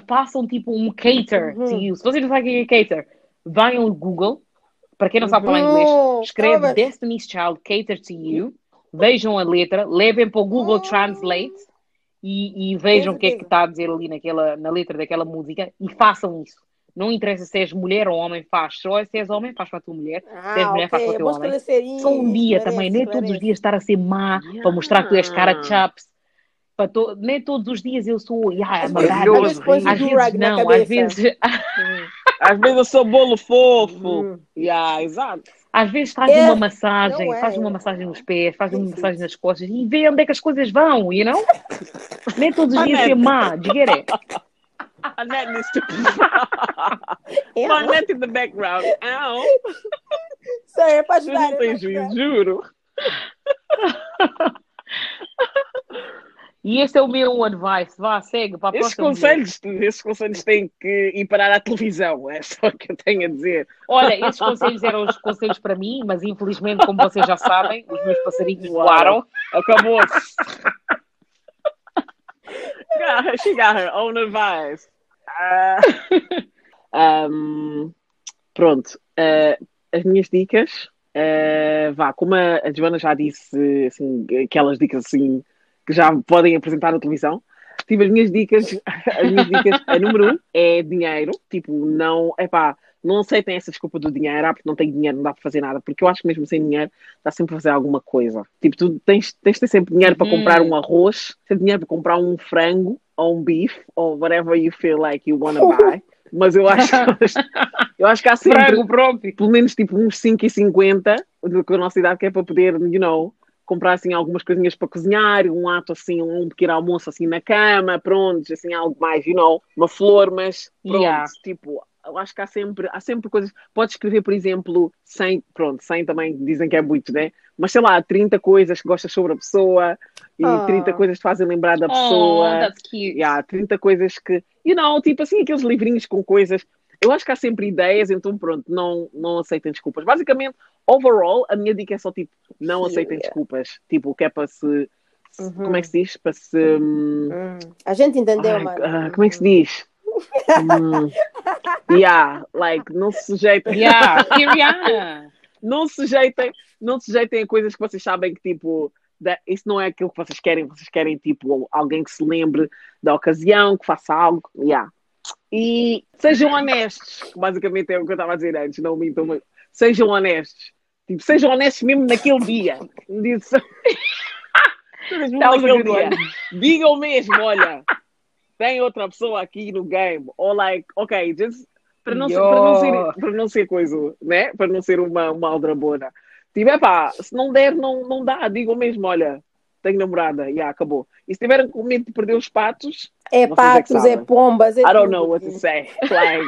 façam tipo um cater to you. Se vocês não sabem o que é cater, vai ao Google. Para quem não sabe falar Uhum. inglês, escreve Toma. Destiny's Child Cater to You. Vejam a letra, levem para o Google Uhum. Translate e, e vejam o que é que está a dizer ali naquela, na letra daquela música e façam isso. Não interessa se és mulher ou homem, faz. Só se és homem, faz para a tua mulher. Ah, Se és mulher, faz para o teu homem. isso. Só um dia esclarece, também, nem todos os dias estar a ser má para mostrar que tu és cara de Yeah. chaps. Para to... Nem todos os dias eu sou. Yeah, Às vezes Às vezes na não, às vezes, Às vezes eu sou bolo fofo. Hum. Yeah, exato. Às vezes faz É, uma massagem, não é. faz uma massagem nos pés, faz uma massagem nas costas e vê onde é que as coisas vão, you know? Nem todos os dias Annette. ser má, do you get it? A net needs to. É, My net in the background. Ow. Isso aí é para ajudar. não é têm para juízo, juro. E esse é o meu advice. Vá, segue para a Esses próxima. conselhos, esses conselhos têm que ir parar à televisão. É só o que eu tenho a dizer. Olha, esses conselhos eram os conselhos para mim, mas infelizmente, como vocês já sabem, os meus passarinhos Uau. voaram. Acabou-se. She got her own advice. Ah, um, pronto. Ah, as minhas dicas. ah, vá, como a, a Joana já disse, assim, aquelas dicas assim que já podem apresentar na televisão. Tive as minhas dicas, as minhas dicas, a número um é dinheiro, tipo, não, é pá, não aceitem essa desculpa do dinheiro, ah, porque não tenho dinheiro, não dá para fazer nada, porque eu acho que mesmo sem dinheiro dá sempre para fazer alguma coisa. Tipo, tu tens, tens de ter sempre dinheiro para comprar um arroz, sempre dinheiro para comprar um frango, ou um bife, ou whatever you feel like you wanna buy. Mas eu acho, eu acho que há sempre, Frango próprio. pelo menos tipo uns 5,50 do que a nossa idade que é para poder, you know, comprar assim algumas coisinhas para cozinhar, um ato assim, um pequeno almoço assim na cama, pronto, assim algo mais, you know, uma flor, mas pronto, Yeah. tipo, eu acho que há sempre, há sempre coisas, podes escrever, por exemplo, 100, pronto, 100 também dizem que é muito, né? Mas sei lá, 30 coisas que gostas sobre a pessoa e Ah. 30 coisas que te fazem lembrar da Oh, pessoa. that's cute. Yeah, 30 coisas que, you know, tipo assim, aqueles livrinhos com coisas. Eu acho que há sempre ideias, então pronto, não, não aceitem desculpas. Basicamente, overall, a minha dica é só tipo, não aceitem yeah. desculpas. Tipo, que é para se. Uhum. Como é que se diz? Para se. hum, Hum. A gente entendeu, ai, mano. ah, como é que se diz? Hum, yeah, like, não se sujeitem. Yeah, Rihanna. não se sujeitem, não se sujeitem a coisas que vocês sabem que tipo da- isso não é aquilo que vocês querem, vocês querem tipo alguém que se lembre da ocasião, que faça algo, yeah. E sejam honestos, basicamente é o que eu estava a dizer antes, não mintam, mas sejam honestos. Tipo, sejam honestos mesmo naquele dia. Disse- Mesmo a naquele dia. one. Digam mesmo, olha, tem outra pessoa aqui no game. Ou like, ok, just para não, ser, para, não ser, para não ser coisa, né? Para não ser uma, uma aldrabona. Tipo, é pá, se não der, não, não dá. Digam mesmo, olha, tenho namorada, e acabou. E se tiverem com medo de perder os patos, É é patos, é sabem. pombas, é I don't know what to say. Like,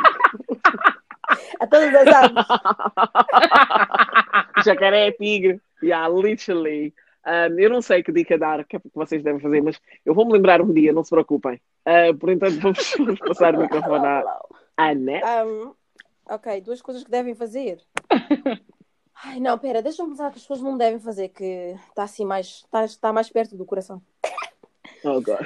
A todas as aves. jacaré, tigre, yeah, literally. Um, eu não sei que dica dar, que é que vocês devem fazer, mas eu vou me lembrar um dia, não se preocupem. Uh, por entanto, vamos, vamos passar o microfone à Annette. Um, ok, duas coisas que devem fazer. Ai, não, pera, deixa-me pensar que as pessoas não devem fazer, que está assim mais, está, está mais perto do coração. Oh, God.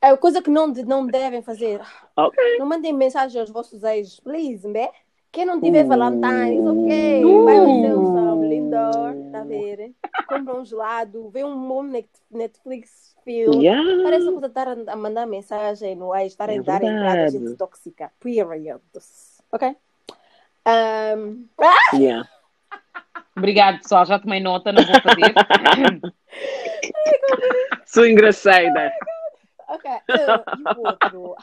A coisa que não, não devem fazer, Ok. não mandem mensagem aos vossos ex, please, né? Quem não tiver Uh. Valentine's, ok, Uh. vai no seu sal, lindor, tá a ver? Compra um gelado, vê um bom net- Netflix film. Yeah. Parece que estar a a mandar mensagem no ex, estar a É entrar em entrada gente tóxica. Period. Ok? Um, Yeah. Obrigado, pessoal. Já tomei nota, não vou fazer. Sou engraçada. ok. Uh, e o outro?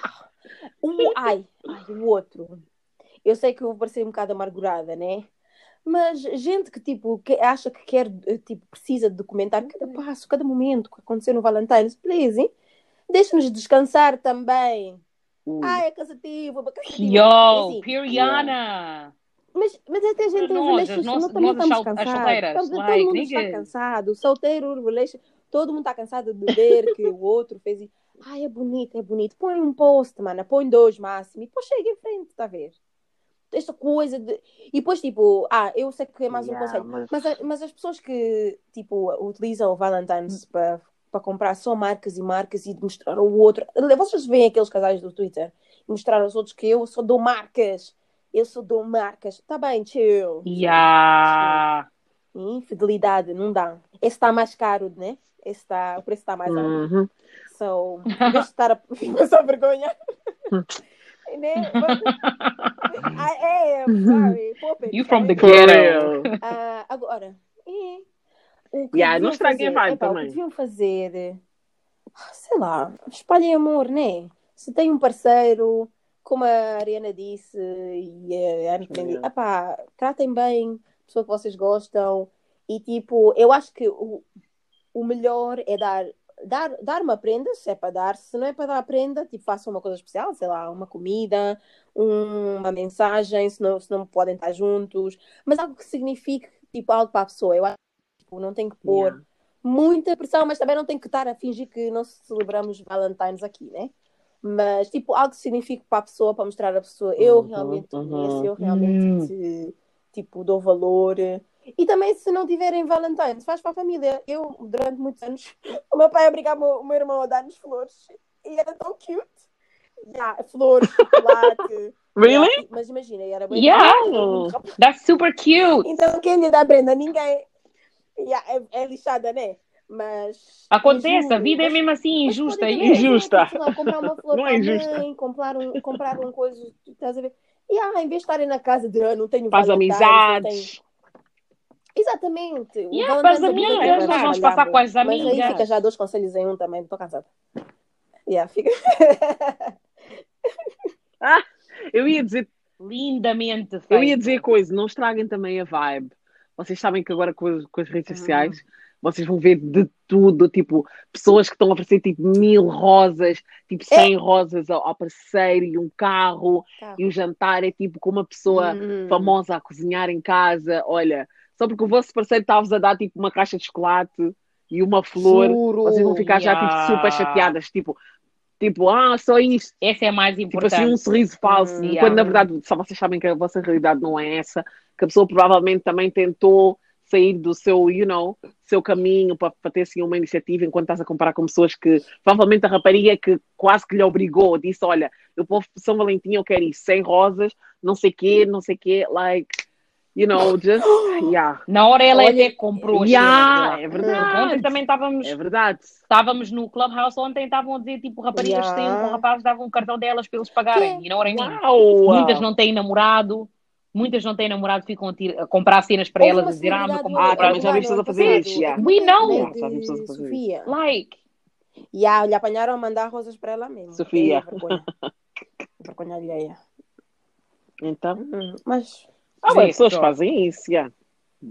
Um, ai, ai, o outro. Eu sei que eu vou parecer um bocado amargurada, né? Mas gente que, tipo, que acha que quer, eh, tipo, precisa de documentar cada passo, cada momento que aconteceu no Valentine's, please, hein? Deixe-nos descansar também. Ui. Ai, é cansativo, é cansativo. Yo, Assim, Piriana! Mas, mas até a gente Para em nós, também estamos cansados. Todo, like, mundo está cansado. Solteiro, relation, todo mundo está cansado de ver que o outro fez isso. Ai, é bonito, é bonito. Põe um post, mana. Põe dois máximo. E depois chega em frente, está a ver? Esta coisa de... E depois, tipo... Ah, eu sei que é mais um Yeah, conselho. mas- Mas, mas as pessoas que, tipo, utilizam o Valentine's para para comprar só marcas e marcas e de mostrar ao outro. Vocês veem aqueles casais do Twitter e mostrar aos outros que eu só dou marcas. Eu só dou marcas. Tá bem, chill. Yeah. Infidelidade, não dá. Esse está mais caro, né? Esse está, o preço está mais alto. Uhum. So, em vez de estar a passar vergonha. né? I am, sorry. Pop it, You from the sorry. For Ghetto. Ah, agora, é, o que Yeah, não estraguem a fazer, vibe epá, O também. que deviam fazer, sei lá, espalhem amor, né? Se tem um parceiro, como a Ariana disse e a Ana também disse, epá, tratem bem a pessoa que vocês gostam e tipo, eu acho que o, o melhor é dar, dar, dar uma prenda, se é para dar, se não é para dar a prenda, tipo, façam uma coisa especial, sei lá, uma comida, um- uma mensagem, se não, se não podem estar juntos, mas algo que signifique tipo algo para a pessoa. Eu acho que tipo, não tem que pôr Yeah. muita pressão, mas também não tem que estar a fingir que não celebramos Valentine's aqui, né? Mas tipo algo que signifique para a pessoa, para mostrar à pessoa, eu Uhum, realmente te uhum. conheço, eu realmente Hum. te, tipo dou valor. E também se não tiverem Valentine's, faz para a família. Eu, durante muitos anos, o meu pai obrigava o meu irmão a dar-nos flores e era tão cute. Yeah, flores, chocolate. Really? Yeah, mas imagina, era bem Yeah. That's super cute. Então, quem lhe dá prenda? Ninguém. Yeah, é, é lixada, né? Mas. Acontece, juro, a vida é mesmo assim injusta. yeah. também, Injusta. lá, comprar uma flor Não é para injusta. mãe, comprar um, comprar um coisa, estás a ver? E ah, em vez de estarem na casa de ah, não tenho Faz não amizades. Exatamente. O Yeah, é muito amigas, nós vamos para passar com as Mas aí amigas. fica já dois conselhos em um também, estou cansada. Yeah, fica. Eu ia dizer, Lindamente feito. eu ia dizer coisa, não estraguem também a vibe. Vocês sabem que agora com, as- com as redes sociais vocês vão ver de tudo, tipo, pessoas que estão a oferecer tipo mil rosas, tipo 100 rosas ao, ao parceiro e um carro, Carro. e o jantar é tipo com uma pessoa Hum. famosa a cozinhar em casa. Olha, só porque o vosso parceiro está-vos a dar tipo uma caixa de chocolate e uma flor, Juro. vocês vão ficar já tipo Yeah. super chateadas, tipo, tipo, ah, só isto. Essa é a mais Tipo importante. assim, um sorriso falso, Hum, quando yeah. na verdade só vocês sabem que a vossa realidade não é essa, que a pessoa provavelmente também tentou sair do seu, you know, seu caminho para, para ter assim uma iniciativa enquanto estás a comparar com pessoas que provavelmente a rapariga que quase que lhe obrigou, disse, olha, eu para São Valentim eu quero isso, sem rosas, não sei quê, não sei quê, like, you know, just, yeah. Na hora ela Olha, até comprou Yeah, é verdade. Ontem também estávamos, É verdade. estávamos no Clubhouse, ontem estavam a dizer, tipo, raparigas que têm Yeah. com rapazes davam o cartão delas para eles pagarem. Que? E não era em! Muitas não têm namorado, muitas não têm namorado, ficam a, tira- a comprar cenas para Houve elas a dizer, ah, meu no- Ah, já vi pessoas a fazer isso, yeah. We know. Já vi pessoas a fazer Sofia. Like, E ah, lhe apanharam a mandar rosas para ela mesmo. Sofia. É, vergonha. vergonha alheia. Então, mas ah, pessoas fazem isso, yeah.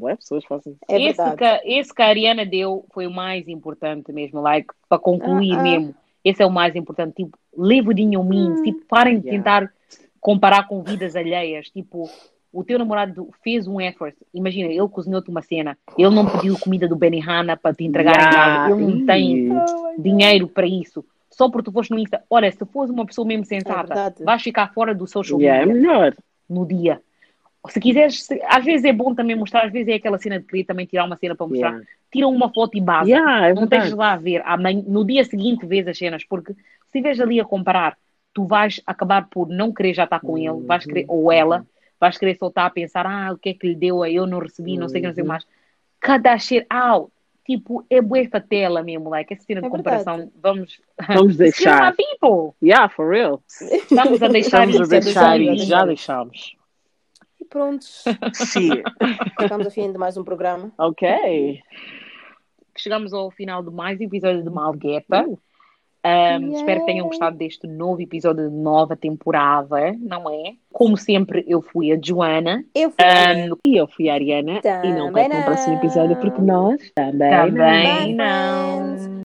Ué, pessoas fazem isso. é esse, que, esse que a Ariana deu foi o mais importante mesmo, like, para concluir Ah, ah. mesmo. Esse é o mais importante. Tipo, live within your means. Hum. Tipo, parem de Yeah. tentar comparar com vidas alheias. Tipo, o teu namorado fez um effort. Imagina, ele cozinhou-te uma cena. Ele não pediu comida do Benihana para te entregar em casa. Ele não tem dinheiro para isso. Só porque tu foste no Insta. Olha, se fores uma pessoa mesmo sensata, verdade. vais ficar fora do social Yeah, é melhor. no dia. Se quiseres, se- às vezes é bom também mostrar, às vezes é aquela cena de querer também tirar uma cena para mostrar. Yeah. Tira uma foto e base. Yeah, é não tens lá a ver. Amanhã, no dia seguinte vês as cenas, porque se estiveres ali a comparar, tu vais acabar por não querer já estar com ele, vais querer, ou ela, vais querer soltar a pensar, ah, o que é que lhe deu a eu não recebi, não sei o que, não sei o que mais. Cada shit out, tipo, é bué fatela mesmo, like, essa cena de É comparação, vamos... Vamos deixar. People. Yeah, for real. Estamos a deixar Estamos a isso, é deixar. Já deixamos. E prontos. Sim. Chegamos ao fim de mais um programa. Ok. Chegamos ao final de mais um episódio de Malgueta. Um, Espero que tenham gostado deste novo episódio de nova temporada, não é? Como sempre, eu fui a Joana. Eu fui. Um, E eu fui a Ariana e não Também percam o próximo não. episódio porque nós também, também Bye, não.